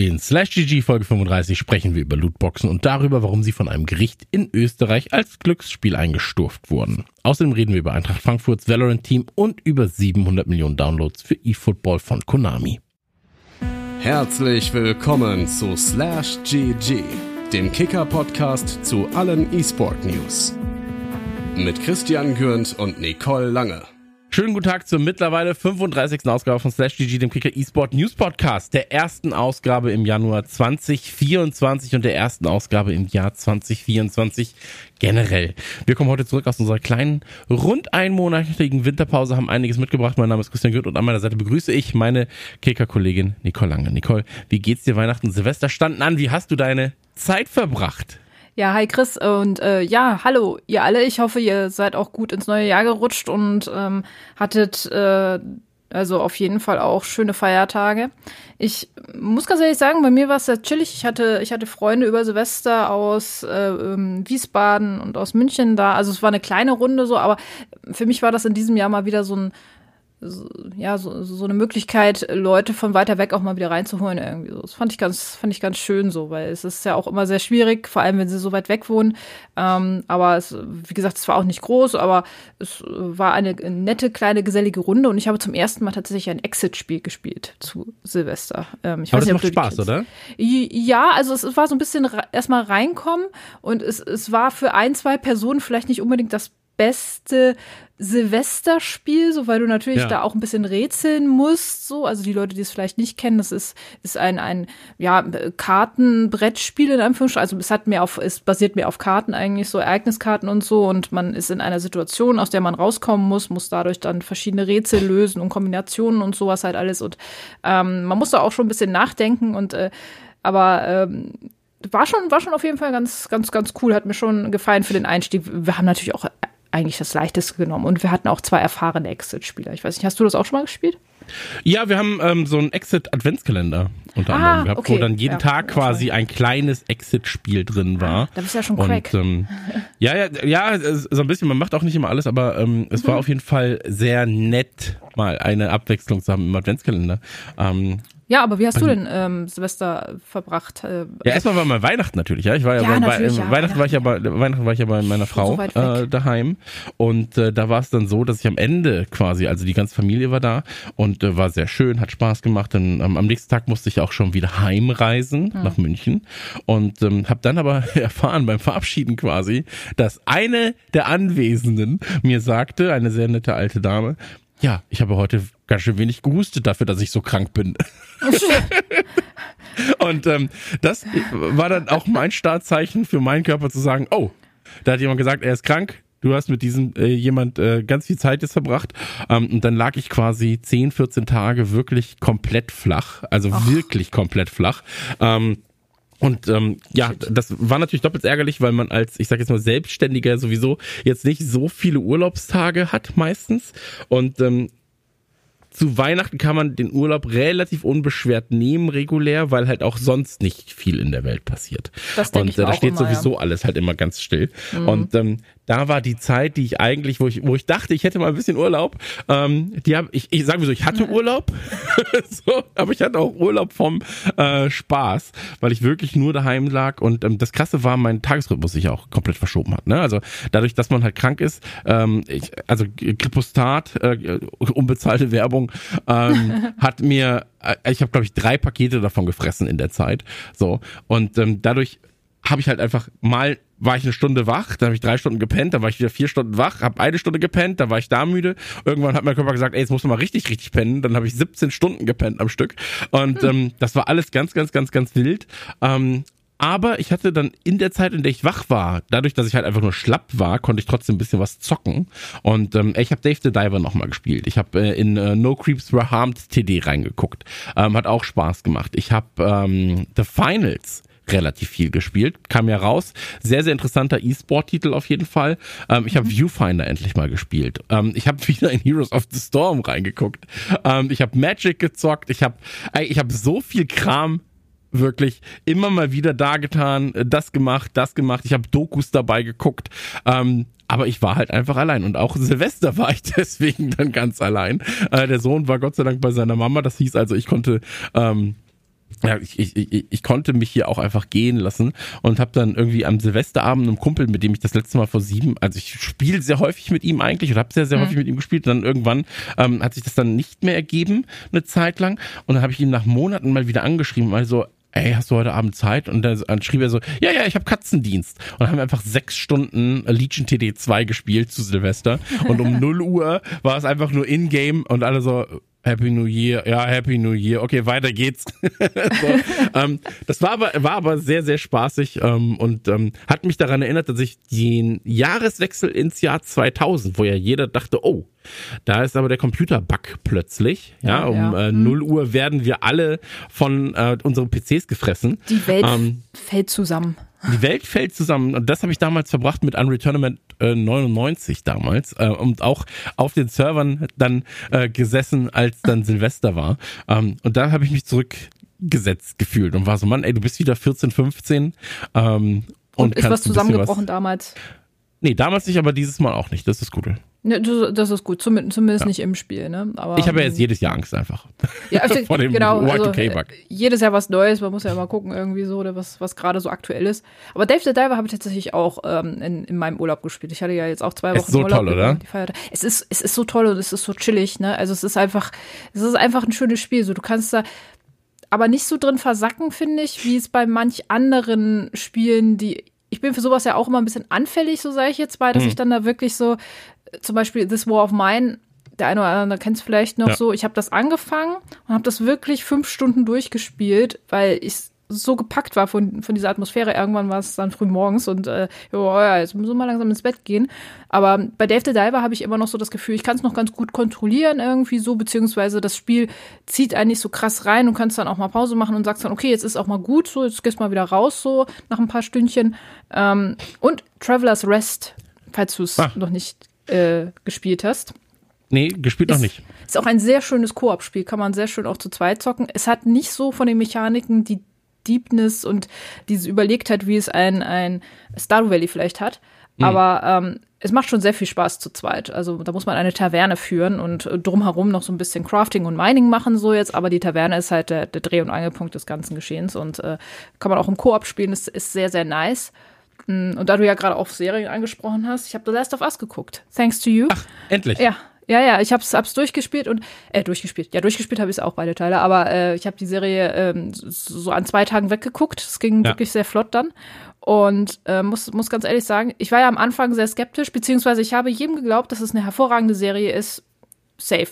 In Slash GG Folge 35 sprechen wir über Lootboxen und darüber, warum sie von einem Gericht in Österreich als Glücksspiel eingestuft wurden. Außerdem reden wir über Eintracht Frankfurts Valorant Team und über 700 Millionen Downloads für eFootball von Konami. Herzlich willkommen zu Slash GG, dem Kicker-Podcast zu allen E-Sport News. Mit Christian Gürnt und Nicole Lange. Schönen guten Tag zur mittlerweile 35. Ausgabe von Slash GG, dem Kicker eSport News Podcast, der ersten Ausgabe im Januar 2024 und der ersten Ausgabe im Jahr 2024 generell. Wir kommen heute zurück aus unserer kleinen, rund einmonatigen Winterpause, haben einiges mitgebracht. Mein Name ist Christian Gürt und an meiner Seite begrüße ich meine Kicker-Kollegin Nicole Lange. Nicole, wie geht's dir? Weihnachten, Silvester standen an. Wie hast du deine Zeit verbracht? Ja, hi Chris und äh, ja, hallo ihr alle. Ich hoffe, ihr seid auch gut ins neue Jahr gerutscht und ähm, hattet äh, also auf jeden Fall auch schöne Feiertage. Ich muss ganz ehrlich sagen, bei mir war es sehr chillig. Ich hatte, ich hatte Freunde über Silvester aus äh, ähm, Wiesbaden und aus München da. Also es war eine kleine Runde so, aber für mich war das in diesem Jahr mal wieder so ein so, ja, so, so eine Möglichkeit, Leute von weiter weg auch mal wieder reinzuholen irgendwie so. Das fand ich ganz, fand ich ganz schön so, weil es ist ja auch immer sehr schwierig, vor allem wenn sie so weit weg wohnen. Ähm, aber es, wie gesagt, es war auch nicht groß, aber es war eine nette, kleine, gesellige Runde und ich habe zum ersten Mal tatsächlich ein Exit-Spiel gespielt zu Silvester. Ähm, ich aber weiß das nicht, macht Spaß, oder? Ja, also es war so ein bisschen erstmal reinkommen und es, es war für ein, zwei Personen vielleicht nicht unbedingt das beste Silvesterspiel, so weil du natürlich ja. da auch ein bisschen rätseln musst, so also die Leute, die es vielleicht nicht kennen, das ist ist ein ein ja Kartenbrettspiel in Anführungsstrichen, also es hat mehr auf es basiert mehr auf Karten eigentlich so Ereigniskarten und so und man ist in einer Situation, aus der man rauskommen muss, muss dadurch dann verschiedene Rätsel lösen und Kombinationen und sowas halt alles und ähm, man muss da auch schon ein bisschen nachdenken und äh, aber ähm, war schon, war schon auf jeden Fall ganz, ganz, ganz cool. Hat mir schon gefallen für den Einstieg. Wir haben natürlich auch eigentlich das Leichteste genommen. Und wir hatten auch zwei erfahrene Exit-Spieler. Ich weiß nicht, hast du das auch schon mal gespielt? Ja, wir haben ähm, so einen Exit-Adventskalender unter ah, anderem gehabt, okay. wo dann jeden ja, Tag quasi ein kleines Exit-Spiel drin war. Ah, da bist du ja schon crack. Und, ähm, ja, ja, ja, so ein bisschen, man macht auch nicht immer alles, aber ähm, es mhm. war auf jeden Fall sehr nett, mal eine Abwechslung zu haben im Adventskalender. Ähm, ja, aber wie hast du also denn ähm, Silvester verbracht? Äh, ja, erstmal war mal Weihnachten natürlich, ja. Ich war ja, ja, bei, bei äh, ja Weihnachten war ich ja bei Weihnachten war ich ja bei meiner Frau so äh, daheim und äh, da war es dann so, dass ich am Ende quasi, also die ganze Familie war da und äh, war sehr schön, hat Spaß gemacht. Dann ähm, am nächsten Tag musste ich auch schon wieder heimreisen hm. nach München und ähm, habe dann aber erfahren beim Verabschieden quasi, dass eine der Anwesenden mir sagte, eine sehr nette alte Dame, ja, ich habe heute ganz schön wenig gehustet dafür, dass ich so krank bin. und ähm, das war dann auch mein Startzeichen für meinen Körper zu sagen, oh, da hat jemand gesagt, er ist krank. Du hast mit diesem äh, jemand äh, ganz viel Zeit jetzt verbracht. Ähm, und dann lag ich quasi 10, 14 Tage wirklich komplett flach. Also Ach. wirklich komplett flach. Ähm, und ähm, ja, das war natürlich doppelt ärgerlich, weil man als, ich sag jetzt mal, Selbstständiger sowieso jetzt nicht so viele Urlaubstage hat meistens. Und ähm, zu Weihnachten kann man den Urlaub relativ unbeschwert nehmen, regulär, weil halt auch sonst nicht viel in der Welt passiert. Das und äh, da steht immer, sowieso ja. alles halt immer ganz still. Mhm. Und ähm, da war die Zeit, die ich eigentlich, wo ich, wo ich dachte, ich hätte mal ein bisschen Urlaub. Ähm, die hab, ich, ich sage so, ich hatte Urlaub, so, aber ich hatte auch Urlaub vom äh, Spaß, weil ich wirklich nur daheim lag. Und ähm, das Krasse war, mein Tagesrhythmus sich auch komplett verschoben hat. Ne? Also dadurch, dass man halt krank ist, ähm, ich, also Gripostat, äh, unbezahlte Werbung, ähm, hat mir, äh, ich habe glaube ich drei Pakete davon gefressen in der Zeit. So und ähm, dadurch habe ich halt einfach mal war ich eine Stunde wach, dann habe ich drei Stunden gepennt, dann war ich wieder vier Stunden wach, habe eine Stunde gepennt, dann war ich da müde. Irgendwann hat mein Körper gesagt, ey, jetzt musst du mal richtig, richtig pennen. Dann habe ich 17 Stunden gepennt am Stück. Und hm. ähm, das war alles ganz, ganz, ganz, ganz wild. Ähm, aber ich hatte dann in der Zeit, in der ich wach war, dadurch, dass ich halt einfach nur schlapp war, konnte ich trotzdem ein bisschen was zocken. Und ähm, ich habe Dave the Diver nochmal gespielt. Ich habe äh, in äh, No Creeps Were Harmed TD reingeguckt. Ähm, hat auch Spaß gemacht. Ich habe ähm, The Finals relativ viel gespielt. Kam ja raus. Sehr, sehr interessanter E-Sport-Titel auf jeden Fall. Ähm, ich habe mhm. Viewfinder endlich mal gespielt. Ähm, ich habe wieder in Heroes of the Storm reingeguckt. Ähm, ich habe Magic gezockt. Ich habe ich hab so viel Kram wirklich immer mal wieder da getan, das gemacht, das gemacht. Ich habe Dokus dabei geguckt. Ähm, aber ich war halt einfach allein und auch Silvester war ich deswegen dann ganz allein. Äh, der Sohn war Gott sei Dank bei seiner Mama. Das hieß also, ich konnte ähm, ja, ich, ich, ich, ich konnte mich hier auch einfach gehen lassen und habe dann irgendwie am Silvesterabend einem Kumpel, mit dem ich das letzte Mal vor sieben, also ich spiele sehr häufig mit ihm eigentlich oder habe sehr, sehr mhm. häufig mit ihm gespielt. Und dann irgendwann ähm, hat sich das dann nicht mehr ergeben, eine Zeit lang. Und dann habe ich ihn nach Monaten mal wieder angeschrieben, mal so, ey, hast du heute Abend Zeit? Und dann schrieb er so, ja, ja, ich habe Katzendienst. Und dann haben wir einfach sechs Stunden Legion TD2 gespielt zu Silvester. Und um 0 Uhr war es einfach nur in-game und alle so, Happy New Year, ja, Happy New Year. Okay, weiter geht's. so, ähm, das war aber, war aber sehr, sehr spaßig ähm, und ähm, hat mich daran erinnert, dass ich den Jahreswechsel ins Jahr 2000, wo ja jeder dachte, oh, da ist aber der Computer-Bug plötzlich. Ja, um ja. Äh, 0 hm. Uhr werden wir alle von äh, unseren PCs gefressen. Die Welt ähm, fällt zusammen. Die Welt fällt zusammen und das habe ich damals verbracht mit Unreturnament äh, 99 damals äh, und auch auf den Servern dann äh, gesessen, als dann Silvester war. Ähm, und da habe ich mich zurückgesetzt gefühlt und war so, Mann, ey, du bist wieder 14, 15. Ähm, und, und ist was zusammengebrochen was, damals? Nee, damals nicht, aber dieses Mal auch nicht. Das ist gut. Ne, das ist gut, zumindest, ja. nicht im Spiel. Ne? Aber, ich habe ja jetzt jedes Jahr Angst einfach. Ja, also, vor dem genau, also, jedes Jahr was Neues, man muss ja immer gucken, irgendwie so, oder was, was gerade so aktuell ist. Aber Dave the Diver habe ich tatsächlich auch ähm, in, in meinem Urlaub gespielt. Ich hatte ja jetzt auch zwei Wochen es ist so Urlaub. toll, oder? Es ist, es ist so toll und es ist so chillig, ne? Also es ist einfach, es ist einfach ein schönes Spiel. So, du kannst da aber nicht so drin versacken, finde ich, wie es bei manch anderen Spielen, die ich bin für sowas ja auch immer ein bisschen anfällig, so sage ich jetzt mal, dass mhm. ich dann da wirklich so, äh, zum Beispiel This War of Mine, der eine oder andere kennt es vielleicht noch ja. so, ich habe das angefangen und habe das wirklich fünf Stunden durchgespielt, weil ich so gepackt war von, von dieser Atmosphäre. Irgendwann war es dann früh morgens und äh, ja, jetzt müssen wir mal langsam ins Bett gehen. Aber bei Dave the Diver habe ich immer noch so das Gefühl, ich kann es noch ganz gut kontrollieren irgendwie so, beziehungsweise das Spiel zieht eigentlich so krass rein und kannst dann auch mal Pause machen und sagst dann, okay, jetzt ist auch mal gut, so, jetzt gehst du mal wieder raus, so nach ein paar Stündchen. Ähm, und Traveler's Rest, falls du es ah. noch nicht äh, gespielt hast. Nee, gespielt ist, noch nicht. Ist auch ein sehr schönes Koop-Spiel, kann man sehr schön auch zu zweit zocken. Es hat nicht so von den Mechaniken die Deepness und diese Überlegtheit, wie es ein, ein Stardew Valley vielleicht hat. Mhm. Aber ähm, es macht schon sehr viel Spaß zu zweit. Also da muss man eine Taverne führen und äh, drumherum noch so ein bisschen Crafting und Mining machen so jetzt. Aber die Taverne ist halt der, der Dreh- und Angelpunkt des ganzen Geschehens und äh, kann man auch im Koop spielen. Das ist sehr, sehr nice. Und da du ja gerade auch Serien angesprochen hast, ich habe The Last of Us geguckt. Thanks to you. Ach, endlich. Ja, ja, ja, ich hab's, hab's durchgespielt und äh, durchgespielt. Ja, durchgespielt habe ich auch beide Teile, aber äh, ich habe die Serie ähm, so an zwei Tagen weggeguckt. Es ging ja. wirklich sehr flott dann. Und äh, muss, muss ganz ehrlich sagen, ich war ja am Anfang sehr skeptisch, beziehungsweise ich habe jedem geglaubt, dass es eine hervorragende Serie ist. Safe.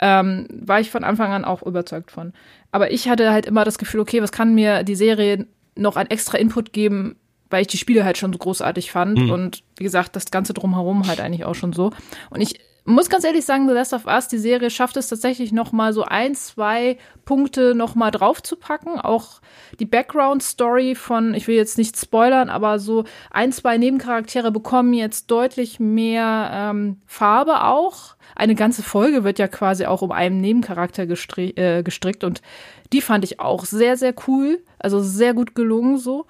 Ähm, war ich von Anfang an auch überzeugt von. Aber ich hatte halt immer das Gefühl, okay, was kann mir die Serie noch an extra Input geben, weil ich die Spiele halt schon so großartig fand. Mhm. Und wie gesagt, das Ganze drumherum halt eigentlich auch schon so. Und ich muss ganz ehrlich sagen, The Last of Us, die Serie schafft es tatsächlich noch mal so ein, zwei Punkte noch mal draufzupacken. Auch die Background-Story von, ich will jetzt nicht spoilern, aber so ein, zwei Nebencharaktere bekommen jetzt deutlich mehr ähm, Farbe auch. Eine ganze Folge wird ja quasi auch um einen Nebencharakter gestri äh, gestrickt und die fand ich auch sehr, sehr cool. Also sehr gut gelungen so.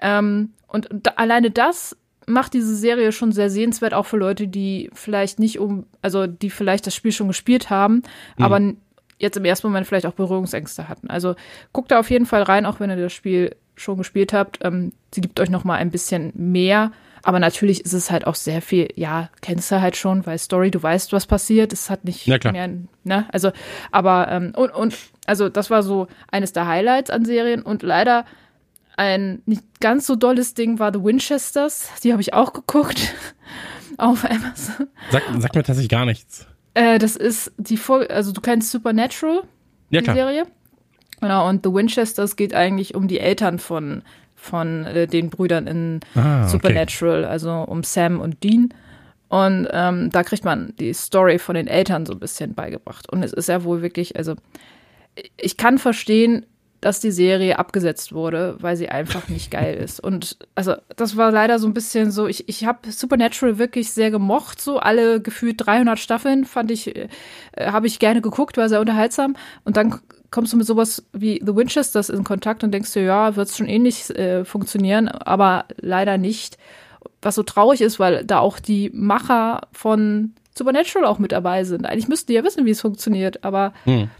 Ähm, und da, alleine das macht diese Serie schon sehr sehenswert, auch für Leute, die vielleicht nicht um, also die vielleicht das Spiel schon gespielt haben, mhm. aber jetzt im ersten Moment vielleicht auch Berührungsängste hatten. Also guckt da auf jeden Fall rein, auch wenn ihr das Spiel schon gespielt habt. Ähm, sie gibt euch noch mal ein bisschen mehr. Aber natürlich ist es halt auch sehr viel, ja, kennst du halt schon, weil Story, du weißt, was passiert. Es hat nicht ja, mehr, ne? Also, aber, ähm, und, und, also das war so eines der Highlights an Serien und leider ein nicht ganz so dolles Ding war The Winchesters. Die habe ich auch geguckt auf Amazon. Sag, sag mir tatsächlich gar nichts. Äh, das ist die Folge, also du kennst Supernatural, ja, die klar. Serie. Genau, und The Winchesters geht eigentlich um die Eltern von, von äh, den Brüdern in ah, Supernatural, okay. also um Sam und Dean. Und ähm, da kriegt man die Story von den Eltern so ein bisschen beigebracht. Und es ist ja wohl wirklich, also ich kann verstehen, dass die Serie abgesetzt wurde, weil sie einfach nicht geil ist. Und also das war leider so ein bisschen so, ich, ich habe Supernatural wirklich sehr gemocht, so alle gefühlt 300 Staffeln fand ich, äh, habe ich gerne geguckt, war sehr unterhaltsam. Und dann kommst du mit sowas wie The Winchesters in Kontakt und denkst dir, ja, wird es schon ähnlich äh, funktionieren, aber leider nicht. Was so traurig ist, weil da auch die Macher von Supernatural auch mit dabei sind. Eigentlich müssten die ja wissen, wie es funktioniert, aber hm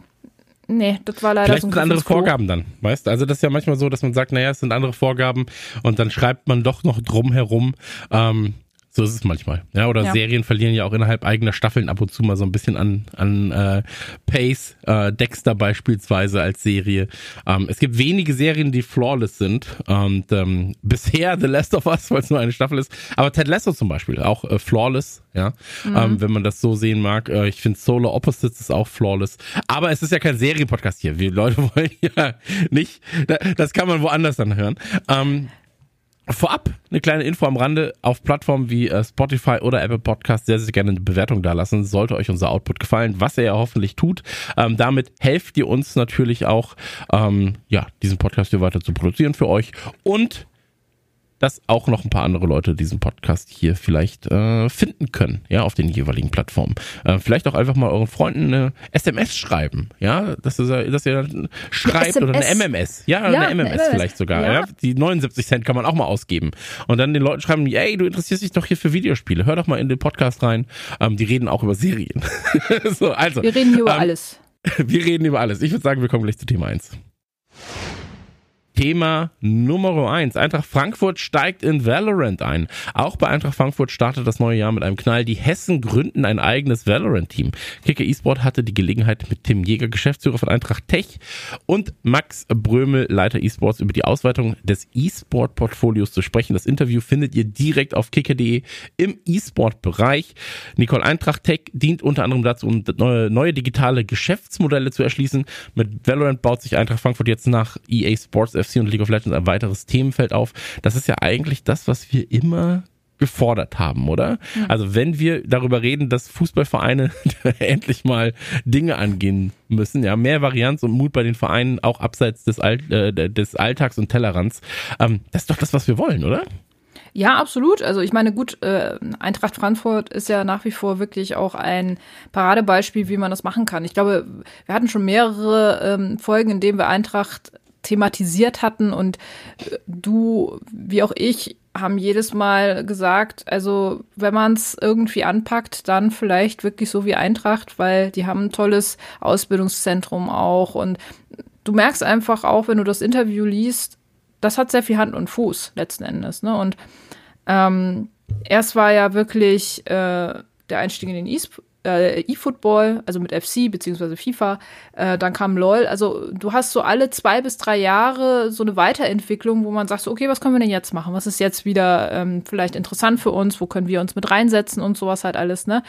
Nee, das war leider Vielleicht so ein sind andere. Vorgaben dann, weißt du? Also das ist ja manchmal so, dass man sagt, naja, es sind andere Vorgaben und dann schreibt man doch noch drum herum. Ähm, so ist es manchmal. Ja, oder Ja. Serien verlieren ja auch innerhalb eigener Staffeln ab und zu mal so ein bisschen an, an äh, Pace. Äh, Dexter beispielsweise als Serie. Ähm, es gibt wenige Serien, die flawless sind. Und ähm, bisher The Last of Us, weil es nur eine Staffel ist. Aber Ted Lasso zum Beispiel, auch äh, flawless, ja. Ähm, wenn man das so sehen mag. Äh, ich finde Solar Opposites ist auch flawless. Aber es ist ja kein Serienpodcast hier. Wir Leute wollen ja nicht. da- Das kann man woanders dann hören. Ähm, Vorab eine kleine Info am Rande auf Plattformen wie äh, Spotify oder Apple Podcast sehr, sehr gerne eine Bewertung dalassen. Sollte euch unser Output gefallen, was er ja hoffentlich tut. Ähm, damit helft ihr uns natürlich auch, ähm, ja, diesen Podcast hier weiter zu produzieren für euch und dass auch noch ein paar andere Leute diesen Podcast hier vielleicht äh, finden können, ja, auf den jeweiligen Plattformen. Äh, vielleicht auch einfach mal euren Freunden eine SMS schreiben, ja, dass ihr, dass ihr schreibt oder eine. MMS, ja, Ja, eine eine MMS MMS. vielleicht sogar, ja. Ja. Die 79 Cent kann man auch mal ausgeben und dann den Leuten schreiben, ey, du interessierst dich doch hier für Videospiele, hör doch mal in den Podcast rein. Ähm, die reden auch über Serien. so, also, Wir reden hier über ähm, alles. wir reden über alles. Ich würde sagen, wir kommen gleich zu Thema 1. Thema Nummer 1. Eintracht Frankfurt steigt in Valorant ein. Auch bei Eintracht Frankfurt startet das neue Jahr mit einem Knall. Die Hessen gründen ein eigenes Valorant-Team. Kicker eSport hatte die Gelegenheit, mit Tim Jäger, Geschäftsführer von Eintracht Tech und Max Brömel, Leiter eSports, über die Ausweitung des eSport-Portfolios zu sprechen. Das Interview findet ihr direkt auf kicker.de im eSport-Bereich. Nicole Eintracht Tech dient unter anderem dazu, um neue, neue digitale Geschäftsmodelle zu erschließen. Mit Valorant baut sich Eintracht Frankfurt jetzt nach EA Sports FC und League of Legends ein weiteres Themenfeld auf. Das ist ja eigentlich das, was wir immer gefordert haben, oder? Also wenn wir darüber reden, dass Fußballvereine endlich mal Dinge angehen müssen, ja, mehr Varianz und Mut bei den Vereinen, auch abseits des, All äh, des Alltags und Tellerrands, ähm, das ist doch das, was wir wollen, oder? Ja, absolut. Also ich meine, gut, äh, Eintracht Frankfurt ist ja nach wie vor wirklich auch ein Paradebeispiel, wie man das machen kann. Ich glaube, wir hatten schon mehrere ähm, Folgen, in denen wir Eintracht thematisiert hatten und äh, du, wie auch ich, haben jedes Mal gesagt, also wenn man es irgendwie anpackt, dann vielleicht wirklich so wie Eintracht, weil die haben ein tolles Ausbildungszentrum auch und du merkst einfach auch, wenn du das Interview liest, das hat sehr viel Hand und Fuß letzten Endes. Ne? Und ähm, erst war ja wirklich äh, der Einstieg in den E- äh, E-Football, also mit FC beziehungsweise FIFA. Äh, dann kam LOL. Also du hast so alle zwei bis drei Jahre so eine Weiterentwicklung, wo man sagt, so, okay, was können wir denn jetzt machen? Was ist jetzt wieder ähm, vielleicht interessant für uns? Wo können wir uns mit reinsetzen und sowas halt alles, ne?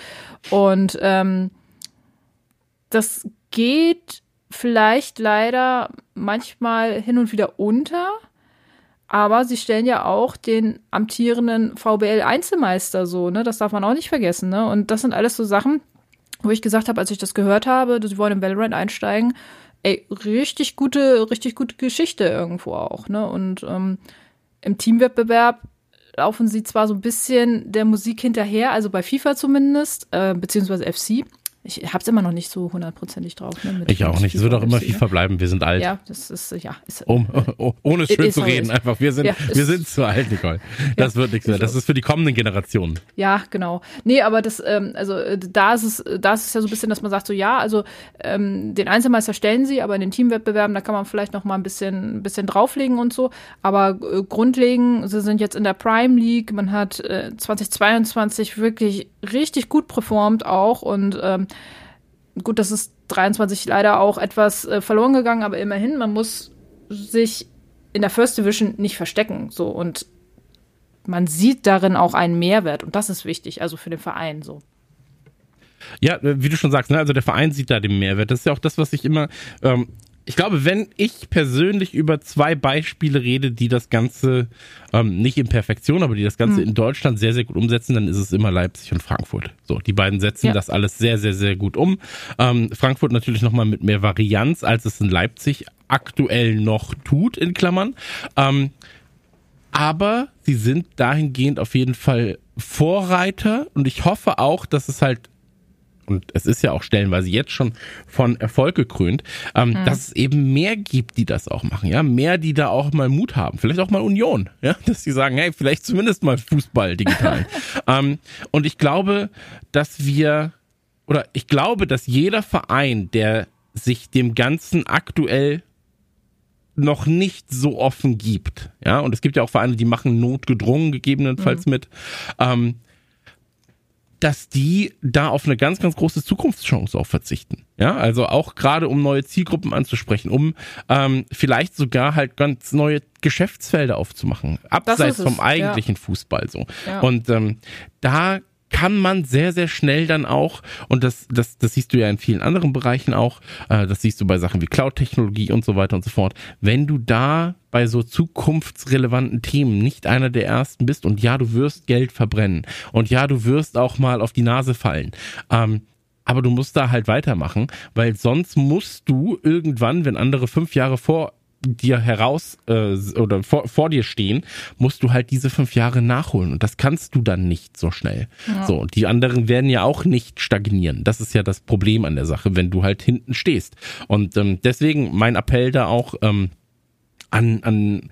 Und ähm, das geht vielleicht leider manchmal hin und wieder unter. Aber sie stellen ja auch den amtierenden VBL-Einzelmeister so, ne? Das darf man auch nicht vergessen, ne? Und das sind alles so Sachen, wo ich gesagt habe, als ich das gehört habe, sie wollen im Valorant einsteigen, ey, richtig gute, richtig gute Geschichte irgendwo auch, ne? Und ähm, im Teamwettbewerb laufen sie zwar so ein bisschen der Musik hinterher, also bei FIFA zumindest, äh, beziehungsweise FC. Ich hab's immer noch nicht so hundertprozentig drauf. Ne, Ich auch nicht. Es wird auch immer? FIFA bleiben. Wir sind alt. Ja, das ist, ja. Ist, Um, oh, ohne es schön zu reden, einfach. Wir sind, Ja, wir sind zu alt, Nicole. Das wird nichts mehr. Das ist für die kommenden Generationen. Ja, genau. Nee, aber das, ähm, also äh, da ist es, da ist es ja so ein bisschen, dass man sagt, so ja, also ähm, den Einzelmeister stellen sie, aber in den Teamwettbewerben, da kann man vielleicht noch mal ein bisschen, ein bisschen drauflegen und so. Aber äh, grundlegend, sie sind jetzt in der Prime League, man hat äh, 2022 wirklich richtig gut performt auch und ähm, gut, das ist 23 leider auch etwas äh, verloren gegangen, aber immerhin, man muss sich in der First Division nicht verstecken, so und man sieht darin auch einen Mehrwert und das ist wichtig, also für den Verein so. Ja, äh, wie du schon sagst, ne, also der Verein sieht da den Mehrwert. Das ist ja auch das, was ich immer. Ähm, ich glaube, wenn ich persönlich über zwei Beispiele rede, die das Ganze ähm, nicht in Perfektion, aber die das Ganze in Deutschland sehr, sehr gut umsetzen, dann ist es immer Leipzig und Frankfurt. So, die beiden setzen Ja. das alles sehr, sehr, sehr gut um. Ähm, Frankfurt natürlich nochmal mit mehr Varianz, als es in Leipzig aktuell noch tut, in Klammern. Ähm, aber sie sind dahingehend auf jeden Fall Vorreiter und ich hoffe auch, dass es halt und es ist ja auch stellenweise jetzt schon von Erfolg gekrönt, ähm, dass es eben mehr gibt, die das auch machen, ja, mehr, die da auch mal Mut haben, vielleicht auch mal Union, ja, dass die sagen, hey, vielleicht zumindest mal Fußball digital. ähm, und ich glaube, dass wir oder ich glaube, dass jeder Verein, der sich dem Ganzen aktuell noch nicht so offen gibt. Ja, und es gibt ja auch Vereine, die machen notgedrungen gegebenenfalls mhm. mit. Ähm, dass die da auf eine ganz, ganz große Zukunftschance auch verzichten. Ja, also auch gerade um neue Zielgruppen anzusprechen, um ähm, vielleicht sogar halt ganz neue Geschäftsfelder aufzumachen, abseits vom eigentlichen ja. Fußball so. Ja. Und ähm, da kann man sehr, sehr schnell dann auch, und das, das, das siehst du ja in vielen anderen Bereichen auch, äh, das siehst du bei Sachen wie Cloud-Technologie und so weiter und so fort, wenn du da bei so zukunftsrelevanten Themen nicht einer der ersten bist und ja, du wirst Geld verbrennen und ja, du wirst auch mal auf die Nase fallen. Ähm, aber du musst da halt weitermachen, weil sonst musst du irgendwann, wenn andere fünf Jahre vor dir heraus äh, oder vor, vor dir stehen, musst du halt diese fünf Jahre nachholen. Und das kannst du dann nicht so schnell. Ja. So, und die anderen werden ja auch nicht stagnieren. Das ist ja das Problem an der Sache, wenn du halt hinten stehst. Und ähm, deswegen mein Appell da auch ähm, an, an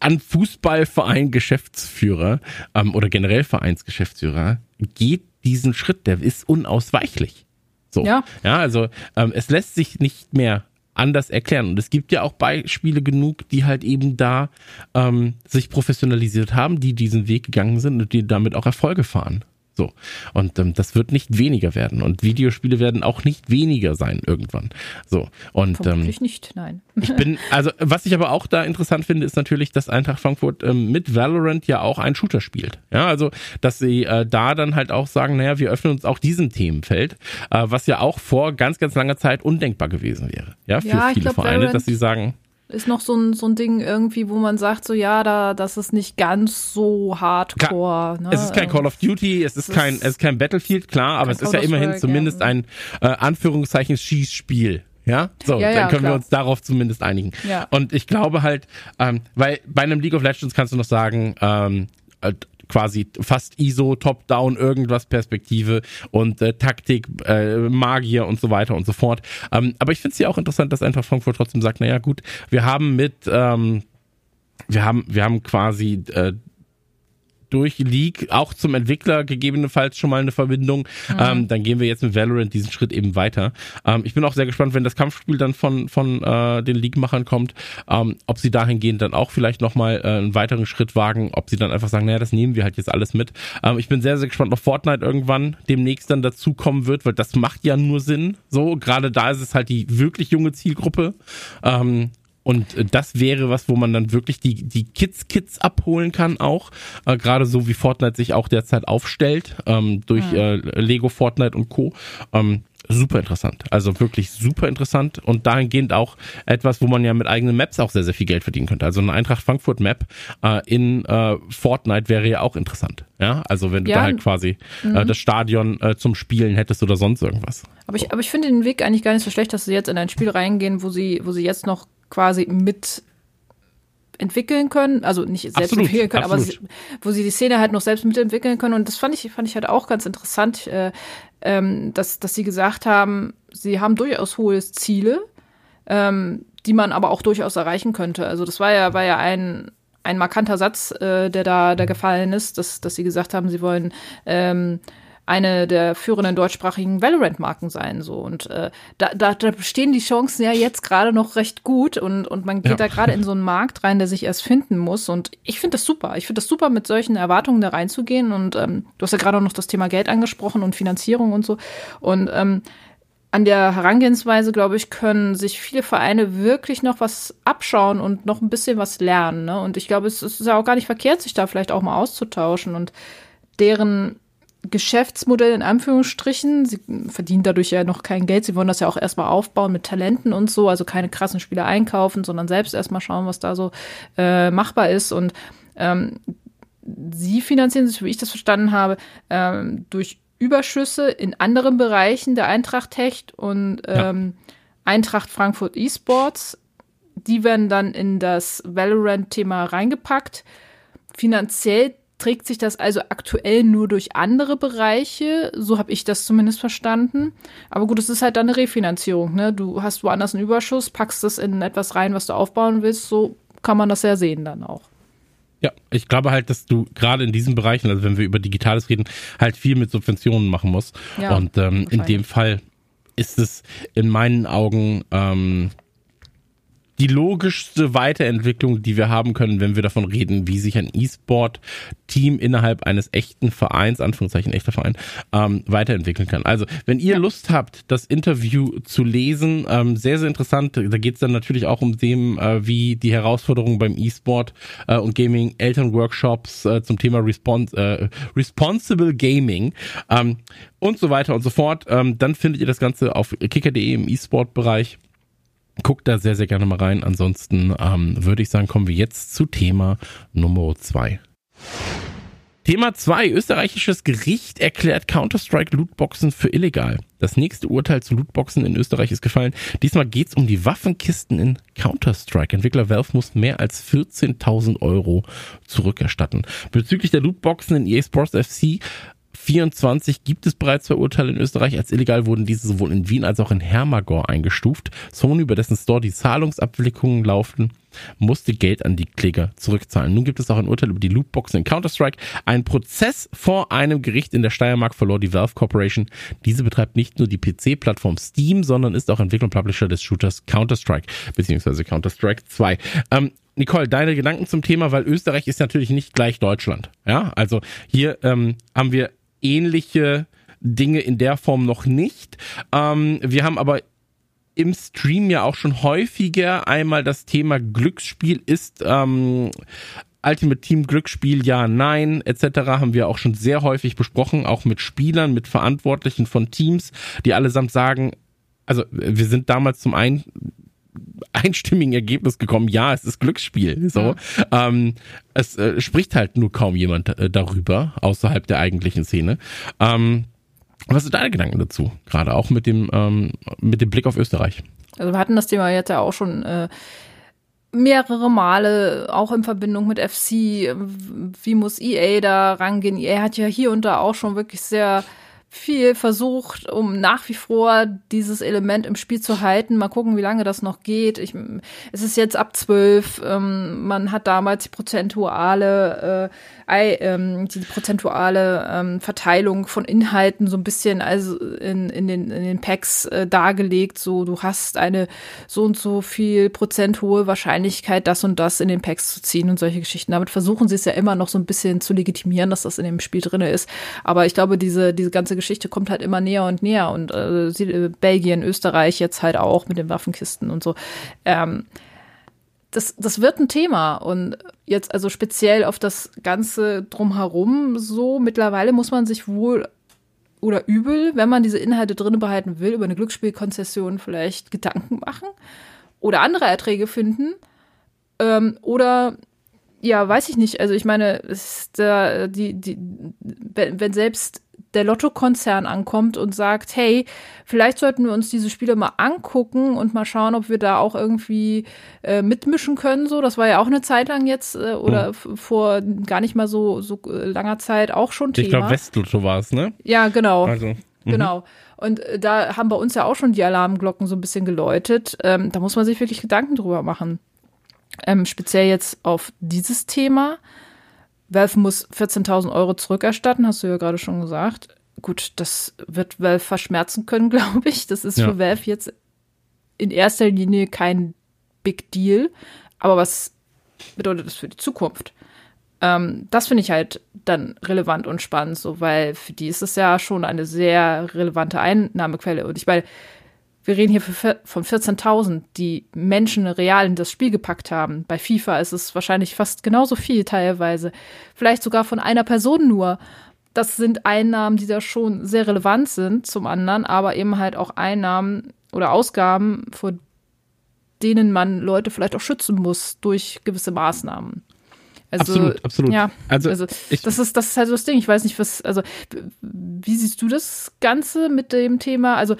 an Fußballverein Geschäftsführer ähm, oder generell Vereinsgeschäftsführer, geht diesen Schritt, der ist unausweichlich. So. Ja. Ja, also ähm, es lässt sich nicht mehr anders erklären. Und es gibt ja auch Beispiele genug, die halt eben da ähm, sich professionalisiert haben, die diesen Weg gegangen sind und die damit auch Erfolge fahren. So. Und ähm, das wird nicht weniger werden. Und Videospiele werden auch nicht weniger sein irgendwann. So. Und Vermutlich ähm, nicht, nein. ich bin, also was ich aber auch da interessant finde, ist natürlich, dass Eintracht Frankfurt ähm, mit Valorant ja auch einen Shooter spielt. Ja, also dass sie äh, da dann halt auch sagen, naja, wir öffnen uns auch diesem Themenfeld, äh, was ja auch vor ganz, ganz langer Zeit undenkbar gewesen wäre. Ja, für ja, viele glaub, Vereine, Valorant dass sie sagen ist noch so ein, so ein Ding irgendwie, wo man sagt, so ja, da, das ist nicht ganz so hardcore. Ne? Es ist kein Call of Duty, es ist, kein, es ist kein Battlefield, klar, aber es ist ja immerhin zumindest ein äh, Anführungszeichen Schießspiel. Ja, so, ja, ja, dann können klar. wir uns darauf zumindest einigen. Ja. Und ich glaube halt, ähm, weil bei einem League of Legends kannst du noch sagen, ähm, äh, quasi fast ISO, Top-Down, irgendwas Perspektive und äh, Taktik, äh, Magier und so weiter und so fort. Ähm, aber ich finde es ja auch interessant, dass einfach Frankfurt trotzdem sagt, naja gut, wir haben mit ähm, wir haben, wir haben quasi äh, durch League auch zum Entwickler gegebenenfalls schon mal eine Verbindung. Mhm. Ähm, dann gehen wir jetzt mit Valorant diesen Schritt eben weiter. Ähm, ich bin auch sehr gespannt, wenn das Kampfspiel dann von, von äh, den League-Machern kommt, ähm, ob sie dahingehend dann auch vielleicht nochmal äh, einen weiteren Schritt wagen, ob sie dann einfach sagen, naja, das nehmen wir halt jetzt alles mit. Ähm, ich bin sehr, sehr gespannt, ob Fortnite irgendwann demnächst dann dazukommen wird, weil das macht ja nur Sinn. So, gerade da ist es halt die wirklich junge Zielgruppe. Ähm, und äh, das wäre was, wo man dann wirklich die, die Kids-Kids abholen kann auch. Äh, Gerade so wie Fortnite sich auch derzeit aufstellt, ähm, durch mhm. äh, Lego, Fortnite und Co. Ähm, super interessant. Also wirklich super interessant und dahingehend auch etwas, wo man ja mit eigenen Maps auch sehr, sehr viel Geld verdienen könnte. Also eine Eintracht Frankfurt Map äh, in äh, Fortnite wäre ja auch interessant. Ja, also wenn du ja, da halt quasi äh, mhm. äh, das Stadion äh, zum Spielen hättest oder sonst irgendwas. Aber ich, aber ich finde den Weg eigentlich gar nicht so schlecht, dass sie jetzt in ein Spiel reingehen, wo sie, wo sie jetzt noch quasi mit entwickeln können, also nicht selbst absolut, entwickeln können, absolut. aber sie, wo sie die Szene halt noch selbst mitentwickeln können. Und das fand ich, fand ich halt auch ganz interessant, äh, ähm, dass, dass sie gesagt haben, sie haben durchaus hohe Ziele, ähm, die man aber auch durchaus erreichen könnte. Also das war ja, war ja ein, ein markanter Satz, äh, der da, da gefallen ist, dass, dass sie gesagt haben, sie wollen ähm, eine der führenden deutschsprachigen Valorant-Marken sein. So. Und äh, da, da, da bestehen die Chancen ja jetzt gerade noch recht gut und, und man geht ja. da gerade in so einen Markt rein, der sich erst finden muss. Und ich finde das super. Ich finde das super, mit solchen Erwartungen da reinzugehen. Und ähm, du hast ja gerade auch noch das Thema Geld angesprochen und Finanzierung und so. Und ähm, an der Herangehensweise, glaube ich, können sich viele Vereine wirklich noch was abschauen und noch ein bisschen was lernen. Ne? Und ich glaube, es ist ja auch gar nicht verkehrt, sich da vielleicht auch mal auszutauschen und deren Geschäftsmodell in Anführungsstrichen. Sie verdienen dadurch ja noch kein Geld. Sie wollen das ja auch erstmal aufbauen mit Talenten und so. Also keine krassen Spieler einkaufen, sondern selbst erstmal schauen, was da so äh, machbar ist. Und ähm, sie finanzieren sich, wie ich das verstanden habe, ähm, durch Überschüsse in anderen Bereichen der Eintracht Hecht und ähm, ja. Eintracht Frankfurt Esports. Die werden dann in das Valorant-Thema reingepackt. Finanziell trägt sich das also aktuell nur durch andere Bereiche. So habe ich das zumindest verstanden. Aber gut, es ist halt dann eine Refinanzierung. Ne? Du hast woanders einen Überschuss, packst das in etwas rein, was du aufbauen willst. So kann man das ja sehen dann auch. Ja, ich glaube halt, dass du gerade in diesen Bereichen, also wenn wir über Digitales reden, halt viel mit Subventionen machen musst. Ja, Und ähm, in dem Fall ist es in meinen Augen ähm, die logischste Weiterentwicklung, die wir haben können, wenn wir davon reden, wie sich ein E-Sport-Team innerhalb eines echten Vereins, Anführungszeichen echter Verein, ähm, weiterentwickeln kann. Also, wenn ihr Lust habt, das Interview zu lesen, ähm, sehr, sehr interessant. Da geht es dann natürlich auch um dem, äh, wie die Herausforderungen beim E-Sport äh, und Gaming, Elternworkshops äh, zum Thema Respons äh, Responsible Gaming ähm, und so weiter und so fort. Ähm, dann findet ihr das Ganze auf kicker.de im E-Sport-Bereich. Guckt da sehr, sehr gerne mal rein. Ansonsten ähm, würde ich sagen, kommen wir jetzt zu Thema Nummer zwei. Thema 2. Österreichisches Gericht erklärt Counter-Strike Lootboxen für illegal. Das nächste Urteil zu Lootboxen in Österreich ist gefallen. Diesmal geht es um die Waffenkisten in Counter-Strike. Entwickler Valve muss mehr als 14.000 Euro zurückerstatten. Bezüglich der Lootboxen in EA Sports FC 24 gibt es bereits zwei Urteile in Österreich. Als illegal wurden diese sowohl in Wien als auch in Hermagor eingestuft. Sony, über dessen Store die Zahlungsabwicklungen laufen, musste Geld an die Kläger zurückzahlen. Nun gibt es auch ein Urteil über die Lootboxen in Counter-Strike. Ein Prozess vor einem Gericht in der Steiermark verlor die Valve Corporation. Diese betreibt nicht nur die PC-Plattform Steam, sondern ist auch Entwickler und Publisher des Shooters Counter-Strike, beziehungsweise Counter-Strike 2. Ähm, Nicole, deine Gedanken zum Thema, weil Österreich ist natürlich nicht gleich Deutschland. Ja, also hier ähm, haben wir ähnliche Dinge in der Form noch nicht. Ähm, wir haben aber im Stream ja auch schon häufiger einmal das Thema Glücksspiel ist ähm, Ultimate Team Glücksspiel, ja, nein, etc. haben wir auch schon sehr häufig besprochen, auch mit Spielern, mit Verantwortlichen von Teams, die allesamt sagen, also wir sind damals zum einen einstimmigen Ergebnis gekommen, ja, es ist Glücksspiel. So, ja. ähm, es äh, spricht halt nur kaum jemand äh, darüber außerhalb der eigentlichen Szene. Ähm, was sind deine Gedanken dazu? Gerade auch mit dem ähm, mit dem Blick auf Österreich. Also wir hatten das Thema jetzt ja auch schon äh, mehrere Male, auch in Verbindung mit FC. Wie muss EA da rangehen? EA hat ja hier und da auch schon wirklich sehr viel versucht, um nach wie vor dieses Element im Spiel zu halten. Mal gucken, wie lange das noch geht. Ich, es ist jetzt ab zwölf. Ähm, man hat damals die prozentuale, äh, ähm, die prozentuale ähm, Verteilung von Inhalten so ein bisschen also in, in, den, in den Packs äh, dargelegt. So, du hast eine so und so viel Prozent hohe Wahrscheinlichkeit, das und das in den Packs zu ziehen und solche Geschichten. Damit versuchen sie es ja immer noch so ein bisschen zu legitimieren, dass das in dem Spiel drinne ist. Aber ich glaube, diese, diese ganze Geschichte kommt halt immer näher und näher und äh, äh, Belgien, Österreich jetzt halt auch mit den Waffenkisten und so. Ähm, das, das wird ein Thema und jetzt also speziell auf das Ganze drumherum so. Mittlerweile muss man sich wohl oder übel, wenn man diese Inhalte drin behalten will, über eine Glücksspielkonzession vielleicht Gedanken machen oder andere Erträge finden ähm, oder ja, weiß ich nicht. Also ich meine, da die, die, wenn selbst der Lotto-Konzern ankommt und sagt, hey, vielleicht sollten wir uns diese Spiele mal angucken und mal schauen, ob wir da auch irgendwie äh, mitmischen können. So, das war ja auch eine Zeit lang jetzt äh, oder mhm. vor gar nicht mal so so äh, langer Zeit auch schon Thema. Ich glaube, Westlotto war es, ne? Ja, genau. Also. Mhm. Genau. Und äh, da haben bei uns ja auch schon die Alarmglocken so ein bisschen geläutet. Ähm, da muss man sich wirklich Gedanken drüber machen. Ähm, speziell jetzt auf dieses Thema. Valve muss 14.000 Euro zurückerstatten, hast du ja gerade schon gesagt. Gut, das wird Valve verschmerzen können, glaube ich. Das ist ja. für Valve jetzt in erster Linie kein Big Deal. Aber was bedeutet das für die Zukunft? Ähm, das finde ich halt dann relevant und spannend, so, weil für die ist es ja schon eine sehr relevante Einnahmequelle. Und ich meine, wir reden hier von 14.000, die Menschen real in das Spiel gepackt haben. Bei FIFA ist es wahrscheinlich fast genauso viel teilweise. Vielleicht sogar von einer Person nur. Das sind Einnahmen, die da schon sehr relevant sind zum anderen, aber eben halt auch Einnahmen oder Ausgaben, vor denen man Leute vielleicht auch schützen muss durch gewisse Maßnahmen. Also, absolut, absolut. Ja, also, also das ist das ist halt so das Ding. Ich weiß nicht, was, also wie siehst du das Ganze mit dem Thema? Also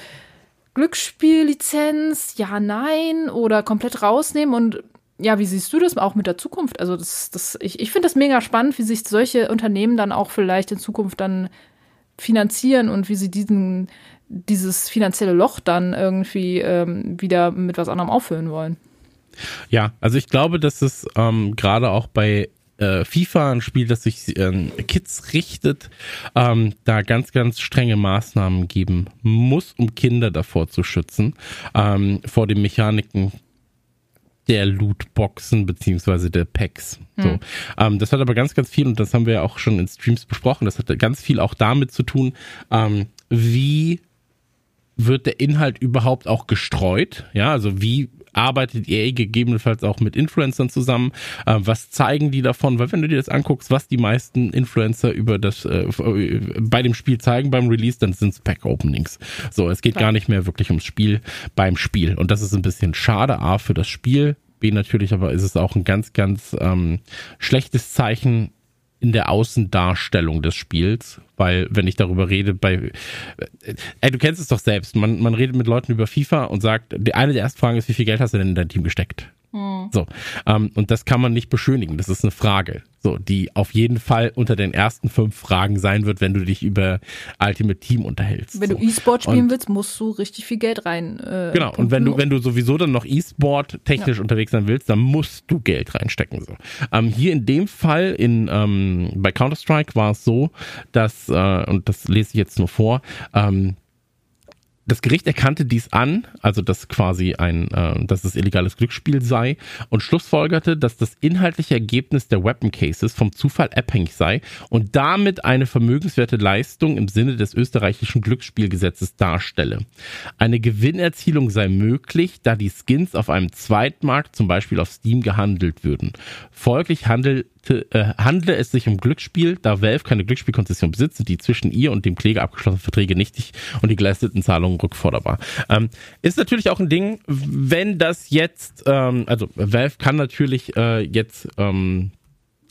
Glücksspiellizenz, ja, nein oder komplett rausnehmen und ja, wie siehst du das auch mit der Zukunft? Also das, das, ich, ich finde das mega spannend, wie sich solche Unternehmen dann auch vielleicht in Zukunft dann finanzieren und wie sie diesen, dieses finanzielle Loch dann irgendwie ähm, wieder mit was anderem auffüllen wollen. Ja, also ich glaube, dass es ähm, gerade auch bei äh, FIFA, ein Spiel, das sich an äh, Kids richtet, ähm, da ganz, ganz strenge Maßnahmen geben muss, um Kinder davor zu schützen, ähm, vor den Mechaniken der Lootboxen beziehungsweise der Packs. Hm. So, ähm, das hat aber ganz, ganz viel und das haben wir ja auch schon in Streams besprochen. Das hat ganz viel auch damit zu tun, ähm, wie wird der Inhalt überhaupt auch gestreut? Ja, also wie arbeitet EA gegebenenfalls auch mit Influencern zusammen? Äh, was zeigen die davon? Weil wenn du dir das anguckst, was die meisten Influencer über das äh, bei dem Spiel zeigen beim Release, dann sind es Pack-Openings. So, es geht ja. gar nicht mehr wirklich ums Spiel beim Spiel. Und das ist ein bisschen schade, A, für das Spiel, B natürlich, aber ist es auch ein ganz, ganz ähm, schlechtes Zeichen in der Außendarstellung des Spiels, weil wenn ich darüber rede, bei, äh, ey, du kennst es doch selbst, man, man redet mit Leuten über FIFA und sagt, die eine der ersten Fragen ist, wie viel Geld hast du denn in dein Team gesteckt? Mhm. So. Ähm, und das kann man nicht beschönigen. Das ist eine Frage. So, die auf jeden Fall unter den ersten fünf Fragen sein wird, wenn du dich über Ultimate Team unterhältst. Wenn so. du E-Sport spielen und, willst, musst du richtig viel Geld rein. Äh, genau. Und wenn du, wenn du sowieso dann noch E-Sport technisch ja. unterwegs sein willst, dann musst du Geld reinstecken. So. Ähm, hier in dem Fall in, ähm, bei Counter-Strike war es so, dass, äh, und das lese ich jetzt nur vor, ähm, das Gericht erkannte dies an, also dass quasi ein, äh, dass es illegales Glücksspiel sei und schlussfolgerte, dass das inhaltliche Ergebnis der Weapon Cases vom Zufall abhängig sei und damit eine vermögenswerte Leistung im Sinne des österreichischen Glücksspielgesetzes darstelle. Eine Gewinnerzielung sei möglich, da die Skins auf einem Zweitmarkt, zum Beispiel auf Steam, gehandelt würden. Folglich handelt äh, handle es sich um Glücksspiel, da Valve keine Glücksspielkonzession besitzt, sind die zwischen ihr und dem Kläger abgeschlossenen Verträge nichtig und die geleisteten Zahlungen rückforderbar. Ähm, ist natürlich auch ein Ding, wenn das jetzt, ähm, also Valve kann natürlich äh, jetzt ähm,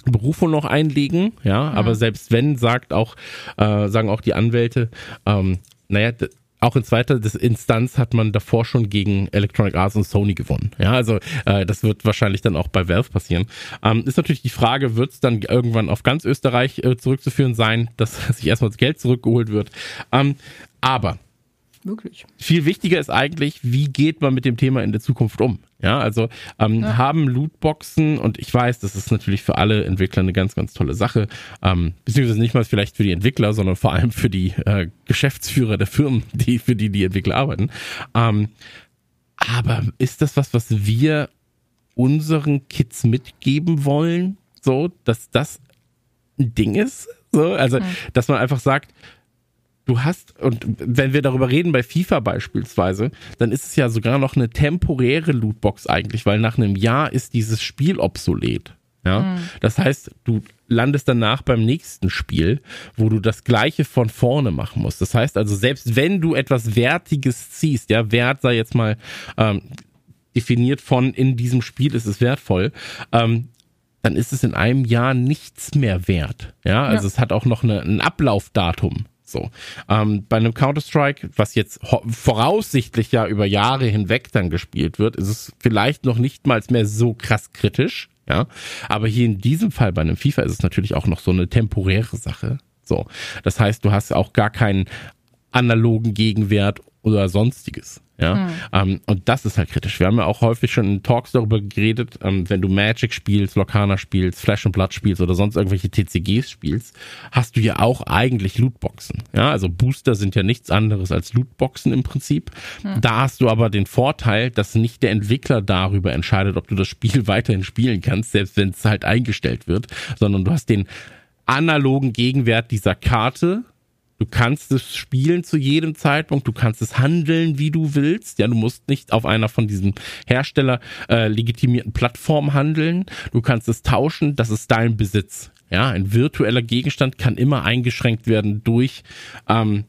Berufung noch einlegen, ja, mhm. aber selbst wenn, sagt auch, äh, sagen auch die Anwälte, ähm, naja, auch in zweiter Instanz hat man davor schon gegen Electronic Arts und Sony gewonnen. Ja, also äh, das wird wahrscheinlich dann auch bei Valve passieren. Ähm, ist natürlich die Frage, wird es dann irgendwann auf ganz Österreich äh, zurückzuführen sein, dass sich erstmal das Geld zurückgeholt wird. Ähm, aber Möglich. Viel wichtiger ist eigentlich, wie geht man mit dem Thema in der Zukunft um? Ja, also ähm, ja. haben Lootboxen und ich weiß, das ist natürlich für alle Entwickler eine ganz, ganz tolle Sache, ähm, beziehungsweise nicht mal vielleicht für die Entwickler, sondern vor allem für die äh, Geschäftsführer der Firmen, die für die die Entwickler arbeiten. Ähm, aber ist das was, was wir unseren Kids mitgeben wollen? So, dass das ein Ding ist? So, also, mhm. dass man einfach sagt, du hast, und wenn wir darüber reden bei FIFA beispielsweise, dann ist es ja sogar noch eine temporäre Lootbox eigentlich, weil nach einem Jahr ist dieses Spiel obsolet. Ja, mhm. das heißt, du landest danach beim nächsten Spiel, wo du das Gleiche von vorne machen musst. Das heißt also, selbst wenn du etwas Wertiges ziehst, ja, Wert sei jetzt mal ähm, definiert von in diesem Spiel ist es wertvoll, ähm, dann ist es in einem Jahr nichts mehr wert. Ja, also ja. es hat auch noch eine, ein Ablaufdatum. So. Ähm, bei einem Counter-Strike, was jetzt voraussichtlich ja über Jahre hinweg dann gespielt wird, ist es vielleicht noch nicht mal mehr so krass kritisch. Ja. Aber hier in diesem Fall bei einem FIFA ist es natürlich auch noch so eine temporäre Sache. So. Das heißt, du hast auch gar keinen analogen Gegenwert oder sonstiges. Ja, mhm. ähm, und das ist halt kritisch. Wir haben ja auch häufig schon in Talks darüber geredet, ähm, wenn du Magic spielst, Locana spielst, Flash and Blood spielst oder sonst irgendwelche TCGs spielst, hast du ja auch eigentlich Lootboxen. Ja, also Booster sind ja nichts anderes als Lootboxen im Prinzip. Mhm. Da hast du aber den Vorteil, dass nicht der Entwickler darüber entscheidet, ob du das Spiel weiterhin spielen kannst, selbst wenn es halt eingestellt wird, sondern du hast den analogen Gegenwert dieser Karte Du kannst es spielen zu jedem Zeitpunkt, du kannst es handeln, wie du willst. Ja, du musst nicht auf einer von diesen Hersteller äh, legitimierten Plattformen handeln. Du kannst es tauschen, das ist dein Besitz. Ja, ein virtueller Gegenstand kann immer eingeschränkt werden durch ähm,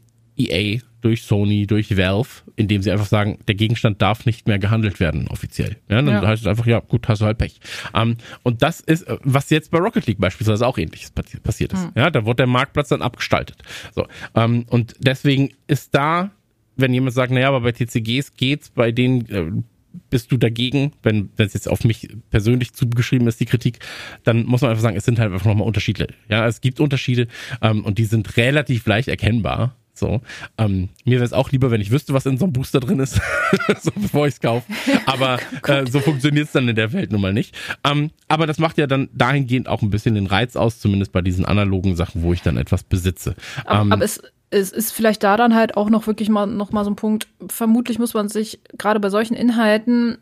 EA durch Sony, durch Valve, indem sie einfach sagen, der Gegenstand darf nicht mehr gehandelt werden offiziell. Ja, dann ja. heißt es einfach, ja, gut, hast du halt Pech. Um, ähm, und das ist, was jetzt bei Rocket League beispielsweise auch ähnliches passiert ist. Mhm. Ja, da wurde der Marktplatz dann abgestaltet. So, um, ähm, und deswegen ist da, wenn jemand sagt, naja, aber bei TCGs geht's, bei denen äh, bist du dagegen, wenn wenn es jetzt auf mich persönlich zugeschrieben ist, die Kritik, dann muss man einfach sagen, es sind halt einfach nochmal Unterschiede. Ja, es gibt Unterschiede ähm, und die sind relativ leicht erkennbar. So, ähm, mir wäre es auch lieber, wenn ich wüsste, was in so einem Booster drin ist, so bevor ich es kaufe. Aber äh, so funktioniert es dann in der Welt nun mal nicht. Ähm, aber das macht ja dann dahingehend auch ein bisschen den Reiz aus, zumindest bei diesen analogen Sachen, wo ich dann etwas besitze. Aber, ähm, aber es, es ist vielleicht da dann halt auch noch wirklich mal noch mal so ein Punkt. Vermutlich muss man sich gerade bei solchen Inhalten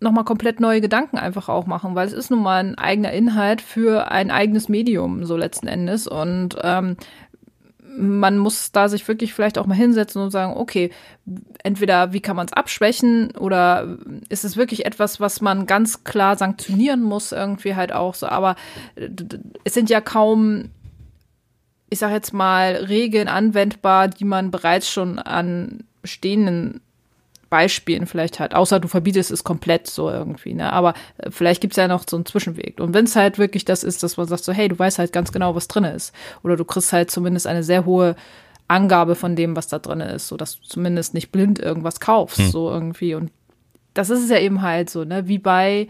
nochmal komplett neue Gedanken einfach auch machen, weil es ist nun mal ein eigener Inhalt für ein eigenes Medium, so letzten Endes. Und ähm, man muss da sich wirklich vielleicht auch mal hinsetzen und sagen, okay, entweder wie kann man es abschwächen oder ist es wirklich etwas, was man ganz klar sanktionieren muss, irgendwie halt auch so. Aber äh, es sind ja kaum, ich sag jetzt mal, Regeln anwendbar, die man bereits schon an bestehenden Beispielen vielleicht halt, außer du verbietest es komplett so irgendwie, ne? Aber äh, vielleicht gibt es ja noch so einen Zwischenweg. Und wenn es halt wirklich das ist, dass man sagt so, hey, du weißt halt ganz genau, was drin ist. Oder du kriegst halt zumindest eine sehr hohe Angabe von dem, was da drin ist, so dass du zumindest nicht blind irgendwas kaufst, hm. so irgendwie. Und das ist es ja eben halt so, ne? Wie bei,